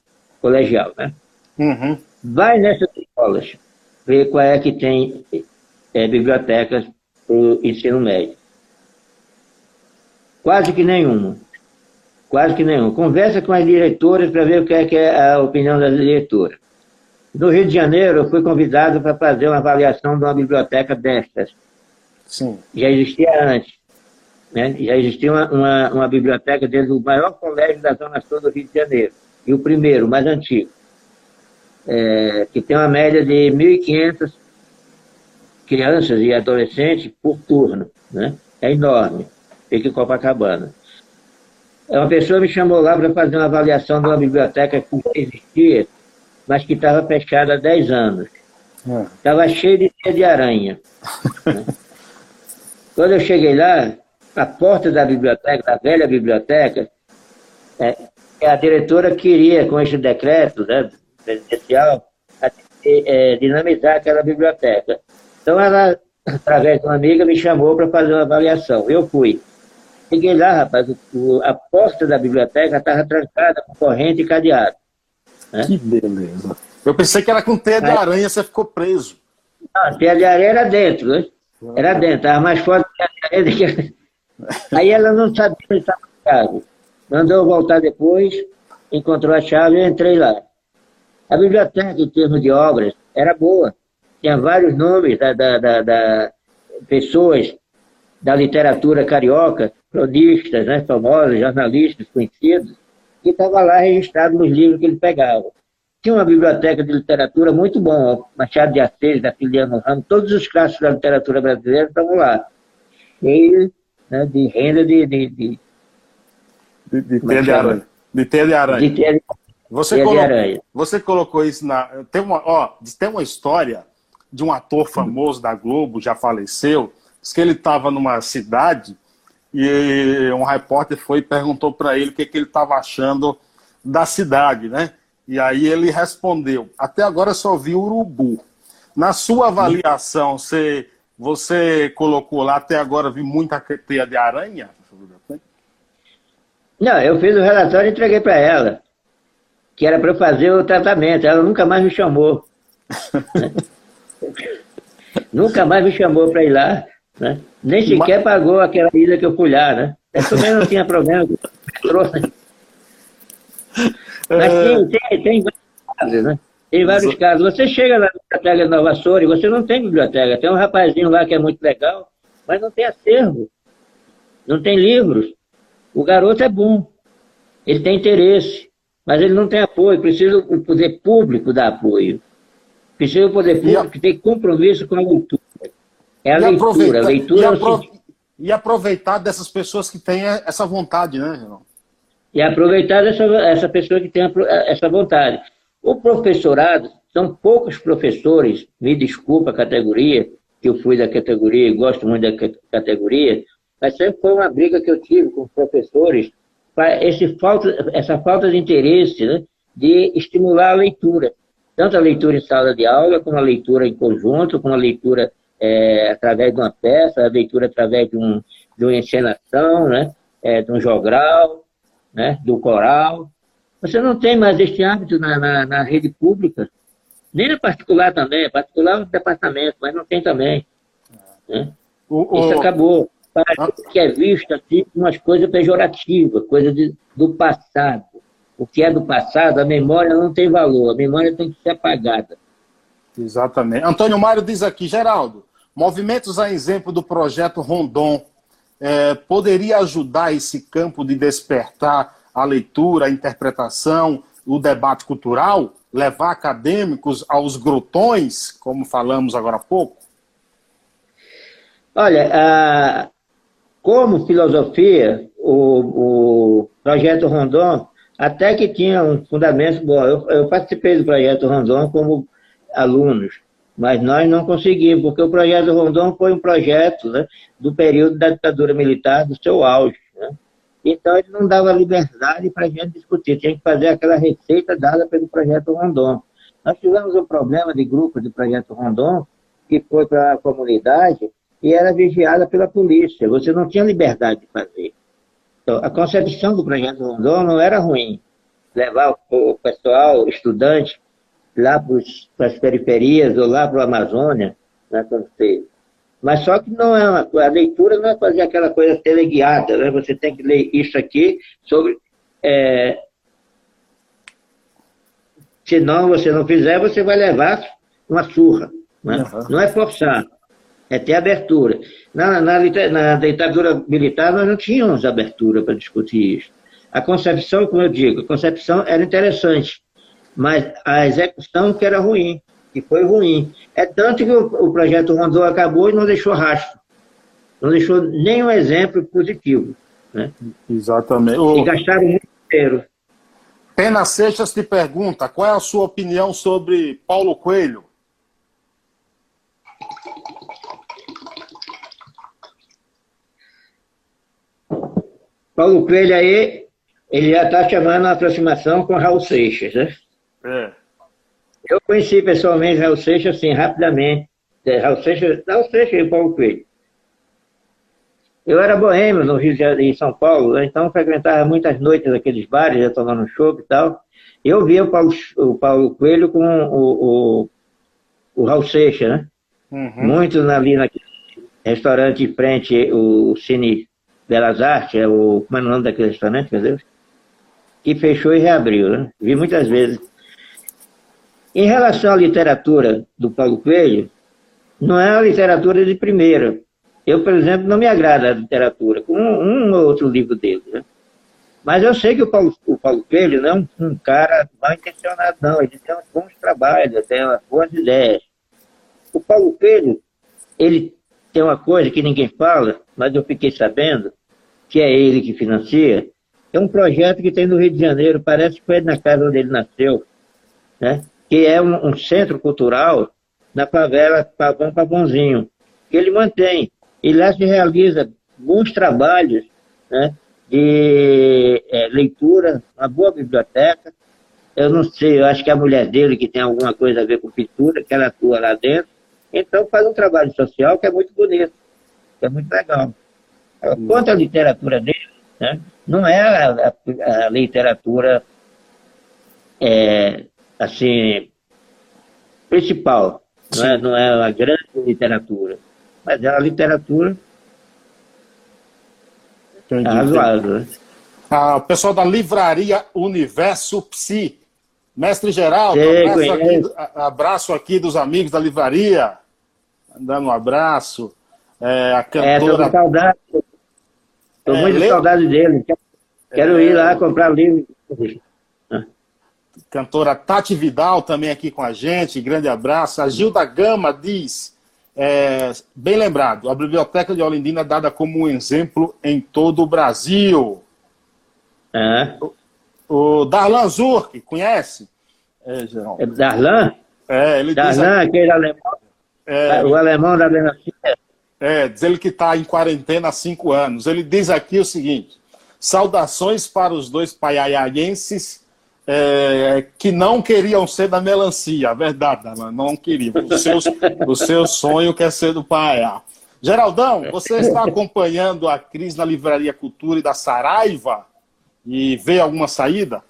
Speaker 2: colegial, né? Uhum. Vai nessas escolas, ver qual é que tem é, bibliotecas para o ensino médio. Quase que nenhuma. Quase que nenhuma. Conversa com as diretoras para ver o que é, que é a opinião das diretoras. No Rio de Janeiro, eu fui convidado para fazer uma avaliação de uma biblioteca destas. Sim. Já existia antes. Né? Já existia uma, uma, uma biblioteca dentro do maior colégio da Zona Sul do Rio de Janeiro. E o primeiro, mais antigo é, que tem uma média de 1.500 crianças e adolescentes por turno. Né? É enorme. Fica em Copacabana. Uma pessoa me chamou lá para fazer uma avaliação de uma biblioteca que existia, mas que estava fechada há 10 anos. Estava é. cheio de teia de aranha. Quando eu cheguei lá, a porta da biblioteca, da velha biblioteca, é, a diretora queria, com esse decreto, né, presidencial a é, dinamizar aquela biblioteca. Então ela, através de uma amiga, me chamou para fazer uma avaliação. Eu fui. Cheguei lá, rapaz, o, a porta da biblioteca estava trancada com corrente e cadeado.
Speaker 1: Né? Que beleza. Eu pensei que era com teia de aranha, você ficou preso.
Speaker 2: Não, teia de aranha era dentro, né? Era dentro, estava mais forte que a aranha. Aí ela não sabia onde estava a chave. Mandou voltar depois, encontrou a chave e eu entrei lá. A biblioteca, em termos de obras, era boa. Tinha vários nomes da, da, da, da pessoas da literatura carioca, cronistas, né, famosos, jornalistas conhecidos, que estavam lá registrados nos livros que ele pegava. Tinha uma biblioteca de literatura muito boa, Machado de Assis, da Filiano Ramos, todos os clássicos da literatura brasileira estavam lá. Cheio né, de renda de... De, de,
Speaker 1: de, de, de, de aranha. De de aranha. De você, colocou, você colocou isso na. Tem uma, ó, tem uma história de um ator famoso da Globo, já faleceu, diz que ele estava numa cidade e um repórter foi e perguntou para ele o que, que ele estava achando da cidade, né? E aí ele respondeu: Até agora só vi urubu. Na sua avaliação, você, você colocou lá até agora vi muita teia de aranha?
Speaker 2: Não, eu fiz o relatório e entreguei para ela que era para eu fazer o tratamento. Ela nunca mais me chamou. Nunca mais me chamou para ir lá. Né? Nem sequer pagou aquela ida que eu fui lá. Né? Eu também não tinha problema. Trouxe. Mas tem, tem, tem vários casos, né? Tem vários casos. Você chega na biblioteca de Nova Soura e você não tem biblioteca. Tem um rapazinho lá que é muito legal, mas não tem acervo. Não tem livros. O garoto é bom. Ele tem interesse mas ele não tem apoio, precisa o poder público dar apoio. Precisa o poder público que tem compromisso com a leitura. É a e leitura. A leitura
Speaker 1: e, apro... e, aproveitar dessas pessoas que têm essa vontade, né, Renan?
Speaker 2: E aproveitar essa, essa pessoa que tem essa vontade. O professorado, são poucos professores, me desculpa a categoria, que eu fui da categoria e gosto muito da categoria, mas sempre foi uma briga que eu tive com os professores para esse falta, essa falta de interesse né, de estimular a leitura. Tanto a leitura em sala de aula, como a leitura em conjunto, como a leitura é, através de uma peça, a leitura através de, um, de uma encenação, né, é, de um jogral, né, do coral. Você não tem mais este hábito na, na, na rede pública, nem na particular também, particular é um departamento, mas não tem também. Né? O, o... Isso acabou. Parece que é visto assim umas coisas pejorativas, coisa de, do passado. O que é do passado, a memória não tem valor, a memória tem que ser apagada.
Speaker 1: Exatamente. Antônio Mário diz aqui, Geraldo, movimentos a exemplo do projeto Rondon é, poderia ajudar esse campo de despertar a leitura, a interpretação, o debate cultural, levar acadêmicos aos grotões, como falamos agora há pouco?
Speaker 2: Olha, como filosofia, o, o, projeto Rondon até que tinha um fundamento bom. Eu, eu participei do projeto Rondon como alunos, mas nós não conseguimos, porque o projeto Rondon foi um projeto né, do período da ditadura militar, do seu auge. Né? Então, ele não dava liberdade para a gente discutir, tinha que fazer aquela receita dada pelo projeto Rondon. Nós tivemos um problema de grupo do projeto Rondon, que foi para a comunidade e era vigiada pela polícia. Você não tinha liberdade de fazer. Então, a concepção do projeto Rondon não era ruim. Levar o pessoal, estudante, lá para as periferias ou lá para o Amazônia, né, quando você mas só que não é uma, a leitura não é fazer aquela coisa teleguiada, né? Você tem que ler isso aqui sobre. É, se não você não fizer, você vai levar uma surra. Né? Uhum. Não é forçar, é ter abertura. Na, na, na ditadura militar, nós não tínhamos abertura para discutir isso. A concepção, como eu digo, a concepção era interessante, mas a execução que era ruim que foi ruim. É tanto que o, o projeto Rondô acabou e não deixou rastro. Não deixou nenhum exemplo positivo. Né?
Speaker 1: Exatamente.
Speaker 2: E gastaram muito dinheiro.
Speaker 1: Pena Seixas te pergunta, qual é a sua opinião sobre Paulo Coelho?
Speaker 2: Paulo Coelho aí, ele já está chamando a aproximação com Raul Seixas, né? É. Eu conheci pessoalmente Raul Seixas, assim, rapidamente. É, Raul Seixas, Raul Seixas e Paulo Coelho. Eu era boêmio no Rio de Janeiro, em São Paulo, né? então frequentava muitas noites aqueles bares, já tomando chopp e tal. Eu via o Paulo, o Paulo Coelho com o, o, o Raul Seixas, né? Uhum. Muito ali naquele restaurante em frente, o Cine Belas Artes, é o, como é o nome daquele restaurante, meu Deus? Que fechou e reabriu, né? Vi muitas vezes. Em relação à literatura do Paulo Coelho, não é uma literatura de primeira. Eu, por exemplo, não me agrada a literatura, com um, ou outro livro dele. Né? Mas eu sei que o Paulo, o Paulo Coelho não é um, um cara mal intencionado, não. Ele tem uns bons trabalhos, tem boas ideias. O Paulo Coelho, ele tem uma coisa que ninguém fala, mas eu fiquei sabendo, que é ele que financia. É um projeto que tem no Rio de Janeiro, parece que foi na casa onde ele nasceu, né? Que é um, um centro cultural na favela Pavão Pavãozinho, que ele mantém. E lá se realiza bons trabalhos né, de é, leitura, uma boa biblioteca. Eu não sei, eu acho que é a mulher dele que tem alguma coisa a ver com pintura, que ela atua lá dentro. Então faz um trabalho social que é muito bonito, que é muito legal. Quanto à literatura dele, né, não é a, a, a literatura é, assim, principal. Não é, não é a grande literatura, mas é a literatura
Speaker 1: entendi, razoável. Né? Ah, o pessoal da livraria Universo Psi. Mestre Geraldo, abraço aqui, abraço aqui, dos amigos da livraria. Dando um abraço. É, a cantora.
Speaker 2: É, saudade. Estou é, muito saudade dele. Quero é... ir lá comprar livro
Speaker 1: cantora Tati Vidal também aqui com a gente, grande abraço. A Gilda Gama diz, é, bem lembrado, a Biblioteca de Olindina é dada como um exemplo em todo o Brasil. É. O, o Darlan Zurk, conhece?
Speaker 2: É, é Darlan?
Speaker 1: É, ele
Speaker 2: Darlan, diz... aquele alemão. É, o alemão da melancia.
Speaker 1: É, diz ele que está em quarentena há cinco anos. Ele diz aqui o seguinte: saudações para os dois paiaiaenses é, que não queriam ser da melancia. Verdade, não queriam. O seu, o seu sonho quer ser do paiá. Geraldão, você está acompanhando a crise na Livraria Cultura e da Saraiva e vê alguma saída?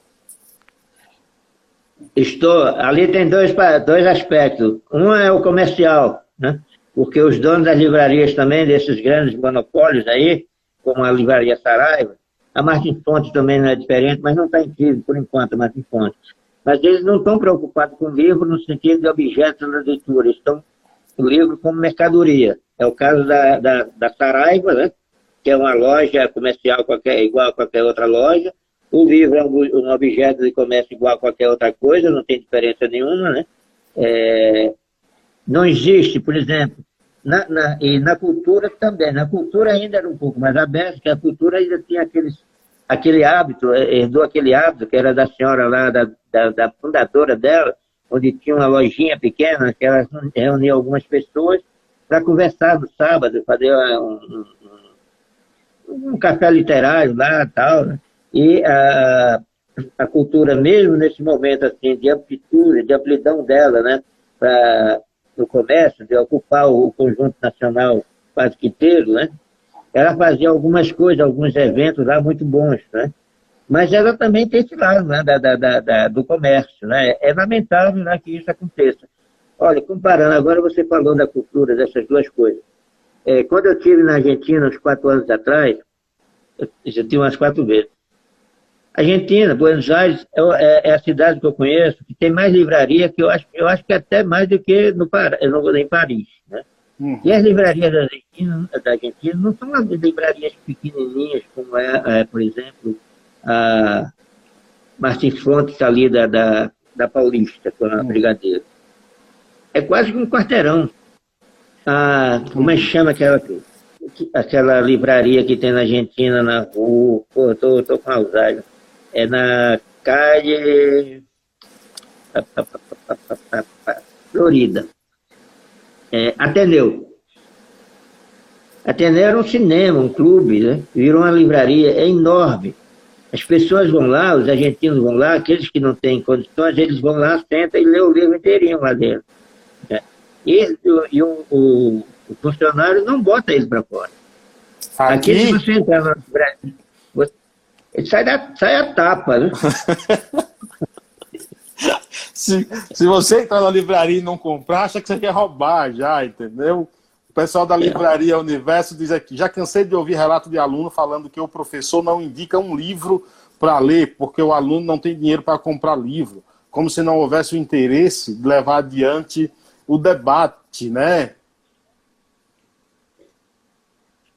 Speaker 2: Estou. Ali tem dois, dois aspectos. Um é o comercial, né? porque os donos das livrarias também, desses grandes monopólios aí, como a Livraria Saraiva, a Martin Fontes também não é diferente, mas não está em crise por enquanto, a Martin Fontes. Mas eles não estão preocupados com o livro no sentido de objetos da leitura, estão o livro como mercadoria. É o caso da, da, da Saraiva, né? que é uma loja comercial qualquer, igual a qualquer outra loja. O livro é um, um objeto de comércio igual a qualquer outra coisa, não tem diferença nenhuma. Né? É, não existe, por exemplo, na, na, e na cultura também. Na cultura ainda era um pouco mais aberto, que a cultura ainda tinha aqueles, aquele hábito, eh, herdou aquele hábito que era da senhora lá, da, da, da fundadora dela, onde tinha uma lojinha pequena, que ela reunia algumas pessoas para conversar no sábado, fazer um, um, um café literário lá e tal. Né? E a, a cultura mesmo nesse momento assim de amplitude, de amplidão dela, né, para no comércio, de ocupar o conjunto nacional quase que inteiro, né? Ela fazia algumas coisas, alguns eventos lá muito bons, né? Mas ela também tem esse lado né, da, da, da, do comércio, né? É lamentável né, que isso aconteça. Olha, comparando, agora você falou da cultura, dessas duas coisas. É, quando eu estive na Argentina, uns quatro anos atrás, eu já tive umas quatro vezes, Argentina, Buenos Aires é, é, é, a cidade que eu conheço que tem mais livraria que eu acho, eu acho que até mais do que no, no, em Paris. Né? Hum. E as livrarias da Argentina, da Argentina não são as livrarias pequenininhas, como é, é por exemplo, a Martins Fontes ali da, da, da Paulista, com a hum. Brigadeiro. É quase que um quarteirão. A, como é que chama aquela, aquela livraria que tem na Argentina, na rua? Pô, tô, tô com Alzheimer é na calle Florida. É, Ateneu. Ateneu era um cinema, um clube, né? virou uma livraria, é enorme. As pessoas vão lá, os argentinos vão lá, aqueles que não têm condições, eles vão lá, sentam e lê o livro inteirinho lá dentro. Né? E, e o, o, o, funcionário não bota eles para fora. Aqui, Aqui se você entrar no Brasil, ele sai, da, sai a tapa, né?
Speaker 1: se, se você entrar na livraria e não comprar, acha que você quer roubar já, entendeu? O pessoal da livraria. Universo diz aqui: já cansei de ouvir relato de aluno falando que o professor não indica um livro para ler, porque o aluno não tem dinheiro para comprar livro. Como se não houvesse o interesse de levar adiante o debate, né?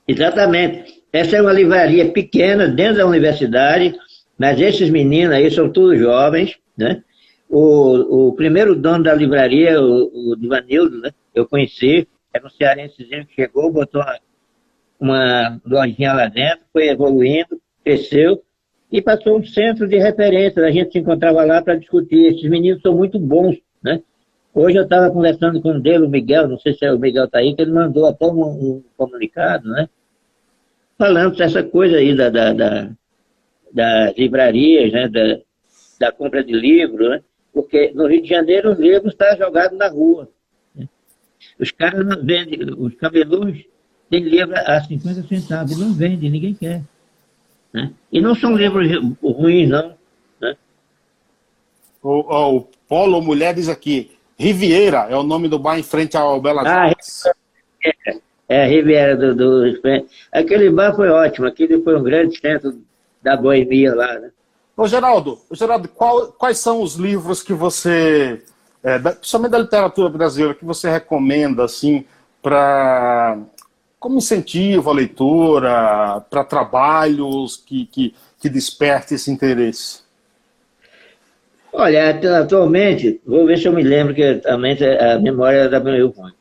Speaker 2: Exatamente. Essa é uma livraria pequena dentro da universidade, mas esses meninos aí são todos jovens, né? O, o primeiro dono da livraria, o, o Divanildo, né? Eu conheci, era um cearensezinho que chegou, botou uma, uma lojinha lá dentro, foi evoluindo, cresceu e passou um centro de referência. A gente se encontrava lá para discutir. Esses meninos são muito bons, né? Hoje eu estava conversando com o dele, o Miguel, não sei se é o Miguel está aí, que ele mandou até um, um comunicado, né? falando dessa coisa aí da, da, da, das livrarias, né, da, da compra de livros, né, porque no Rio de Janeiro o livro está jogado na rua. Os caras não vendem, os cabeludos têm livro a 50 centavos, não vendem, ninguém quer. Né? E não são livros ruins, não. Né?
Speaker 1: O, o Polo Mulher diz aqui, Riviera é o nome do bar em frente ao Bela ah,
Speaker 2: é. É, a Riviera do, do, Aquele bar foi ótimo, aquele foi um grande centro da boemia lá, né?
Speaker 1: Ô, Geraldo, Geraldo qual, quais são os livros que você, é, da, principalmente da literatura brasileira, que você recomenda, assim, para como incentivo à leitura, para trabalhos que, que, que desperte esse interesse?
Speaker 2: Olha, atualmente, vou ver se eu me lembro, que atualmente a memória da meio ruim.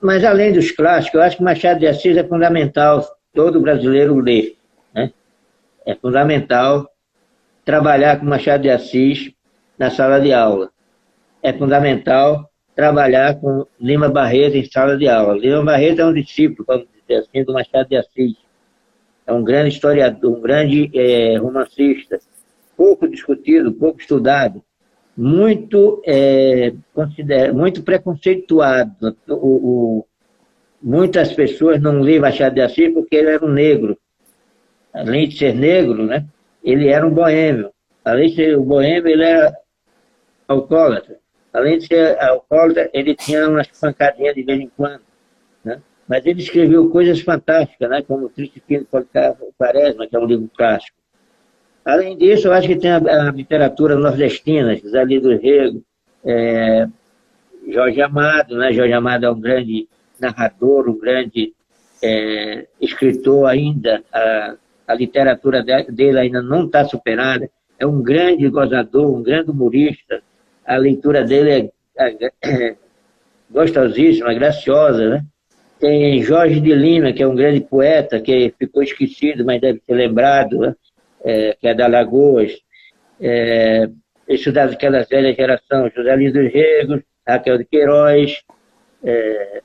Speaker 2: Mas além dos clássicos, eu acho que Machado de Assis é fundamental todo brasileiro ler. Né? É fundamental trabalhar com Machado de Assis na sala de aula. É fundamental trabalhar com Lima Barreto em sala de aula. Lima Barreto é um discípulo, vamos dizer assim, do Machado de Assis. É um grande historiador, um grande é, romancista, pouco discutido, pouco estudado, muito, é, muito preconceituado. O, o, muitas pessoas não lêem Machado de Assis porque ele era um negro. Além de ser negro, né, ele era um boêmio. Além de ser um boêmio, ele era alcoólatra. Além de ser alcoólatra, ele tinha umas pancadinhas de vez em quando. Né? Mas ele escreveu coisas fantásticas, né? como o Triste Filho Quaresma, que é um livro clássico. Além disso, eu acho que tem a, a literatura nordestina, José Lido Rego, é, Jorge Amado, né? Jorge Amado é um grande narrador, um grande é, escritor ainda, a, a literatura dele ainda não está superada, é um grande gozador, um grande humorista, a leitura dele é, é, é gostosíssima, graciosa, né? Tem Jorge de Lima, que é um grande poeta, que ficou esquecido, mas deve ser lembrado, né? é, que é da Lagoas. É, estudar daquela velha geração, José Luiz dos Regos, Raquel de Queiroz,
Speaker 1: é,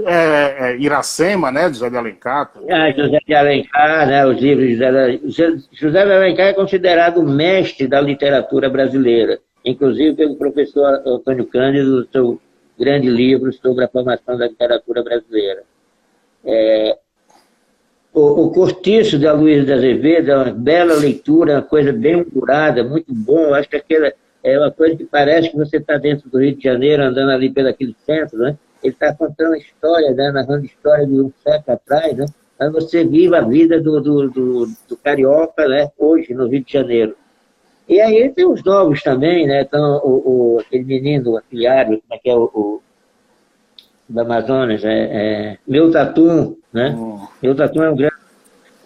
Speaker 1: é, é, Iracema, né, José de Alencar.
Speaker 2: Ah, José de Alencar, né, os livros de José, de Alencar é considerado o mestre da literatura brasileira, inclusive pelo professor Antônio Cândido, no seu grande livro sobre a formação da literatura brasileira. É, o, o Cortiço da Luiz de Azevedo é uma bela leitura, uma coisa bem humorada, muito bom. Acho que aquela é uma coisa que parece que você está dentro do Rio de Janeiro, andando ali pelo aquele centro, né? Ele está contando a história, né? narrando a história de um século atrás, né? Mas você vive a vida do, do, do, do, carioca, né? Hoje, no Rio de Janeiro. E aí tem os novos também, né? Então, o, o aquele menino, o afiliado, como é que é o, o do Amazonas, é, é Meu Tatu, né? Oh. Meu Tatu é um grande...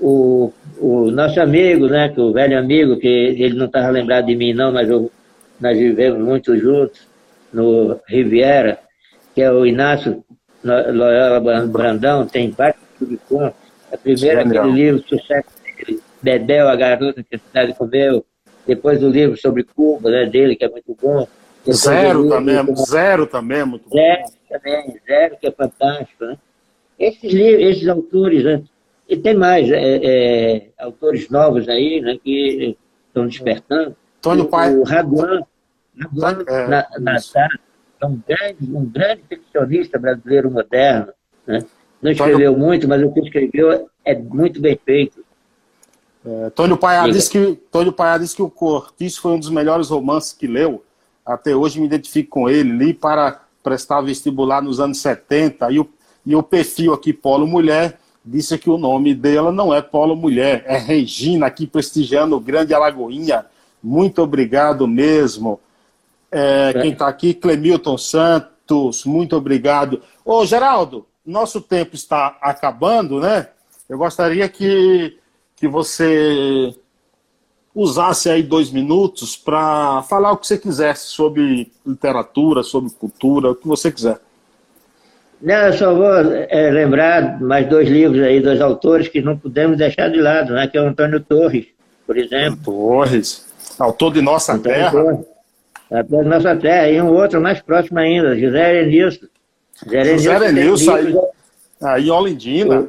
Speaker 2: O, o nosso amigo, né? Que o velho amigo, que ele não estava lembrado de mim não, mas eu, nós vivemos muito juntos no Riviera, que é o Inácio Loyola Brandão, tem vários subcontos. A primeira, Genial. aquele livro, sucesso dele, Bebel, a garota que a cidade comeu. Depois o livro sobre Cuba, né, dele, que é muito bom.
Speaker 1: Depois zero também, como... zero também, muito
Speaker 2: zero bom. também, zero, que é fantástico, né? Esses livros, esses autores, né? E tem mais é, é, autores novos aí, né, que estão despertando.
Speaker 1: Tônio Pai.
Speaker 2: O Raduan, Raduan é, na, na, é um grande, um grande ficcionista brasileiro moderno. Né? Não escreveu Tônio... muito, mas o que escreveu é muito bem feito.
Speaker 1: É, Tônio Paiá disse que Tônio Paiá disse que o Cortiço foi um dos melhores romances que leu. Até hoje me identifico com ele. Li para prestar vestibular nos anos 70 e o, e o perfil aqui Polo Mulher disse que o nome dela não é Polo Mulher, é Regina aqui prestigiando o Grande Alagoinha. Muito obrigado mesmo. É, é. Quem está aqui, Clemilton Santos, muito obrigado. Ô, Geraldo, nosso tempo está acabando, né? Eu gostaria que, que você usasse aí dois minutos para falar o que você quisesse sobre literatura, sobre cultura, o que você quiser.
Speaker 2: Não, eu só vou é, lembrar mais dois livros aí, dois autores que não podemos deixar de lado, né? Que é o Antônio Torres, por exemplo.
Speaker 1: Torres, autor de Nossa Antônio Terra. Torres
Speaker 2: da nossa terra, e um outro mais próximo ainda, José Erenilson.
Speaker 1: José Erenilson, aí, aí em Olindina.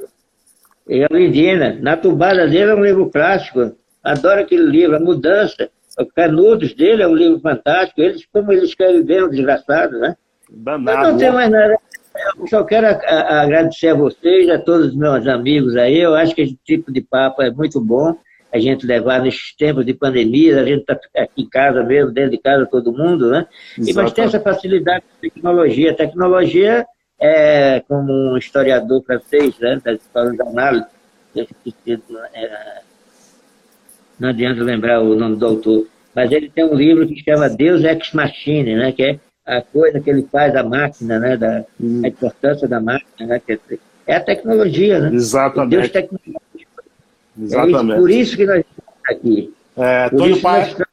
Speaker 2: Em Olindina. Na tubada dele é um livro clássico, adoro aquele livro, A Mudança. O Canudos dele é um livro fantástico, eles, como ele escreve bem, um desgraçado, né? Danado. Eu não tenho mais nada. Eu só quero agradecer a vocês, a todos os meus amigos aí. Eu acho que esse tipo de papo é muito bom a gente levar nesses tempos de pandemia, a gente está aqui em casa mesmo, dentro de casa todo mundo, né? E, mas tem essa facilidade de tecnologia. A tecnologia é, como um historiador francês, né, das histórias da análise, é, não adianta lembrar o nome do autor, mas ele tem um livro que chama Deus Ex Machine, né, que é a coisa que ele faz da máquina, né, da, hum. a importância da máquina, né, que é a tecnologia, né?
Speaker 1: Exatamente. Deus tecnologia
Speaker 2: Exatamente. É isso, por isso que nós estamos aqui.
Speaker 1: É, Tônio Paia, estamos...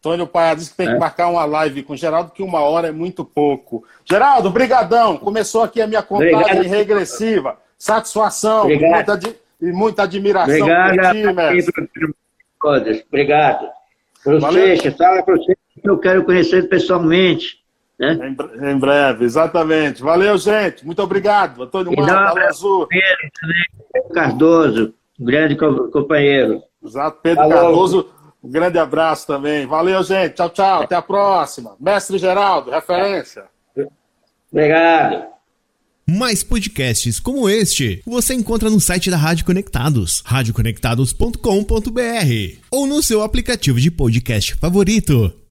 Speaker 1: Tônio Paia disse que tem que é. marcar uma live com o Geraldo, que uma hora é muito pouco. Geraldo, brigadão. Começou aqui a minha contagem Obrigado. regressiva. Satisfação e muita, e muita admiração
Speaker 2: Obrigado por ti, mestre. Obrigado. Bochecha, fala para você que eu quero conhecer pessoalmente. Né?
Speaker 1: Em, breve, exatamente. Valeu, gente. Muito obrigado. Antônio Marcos, Azul.
Speaker 2: Pedro Grande companheiro.
Speaker 1: Exato, Pedro Falou. Cardoso. Um grande abraço também. Valeu, gente. Tchau, tchau. Até a próxima. Mestre Geraldo, referência.
Speaker 2: Obrigado.
Speaker 3: Mais podcasts como este você encontra no site da Rádio Conectados, radioconectados.com.br ou no seu aplicativo de podcast favorito.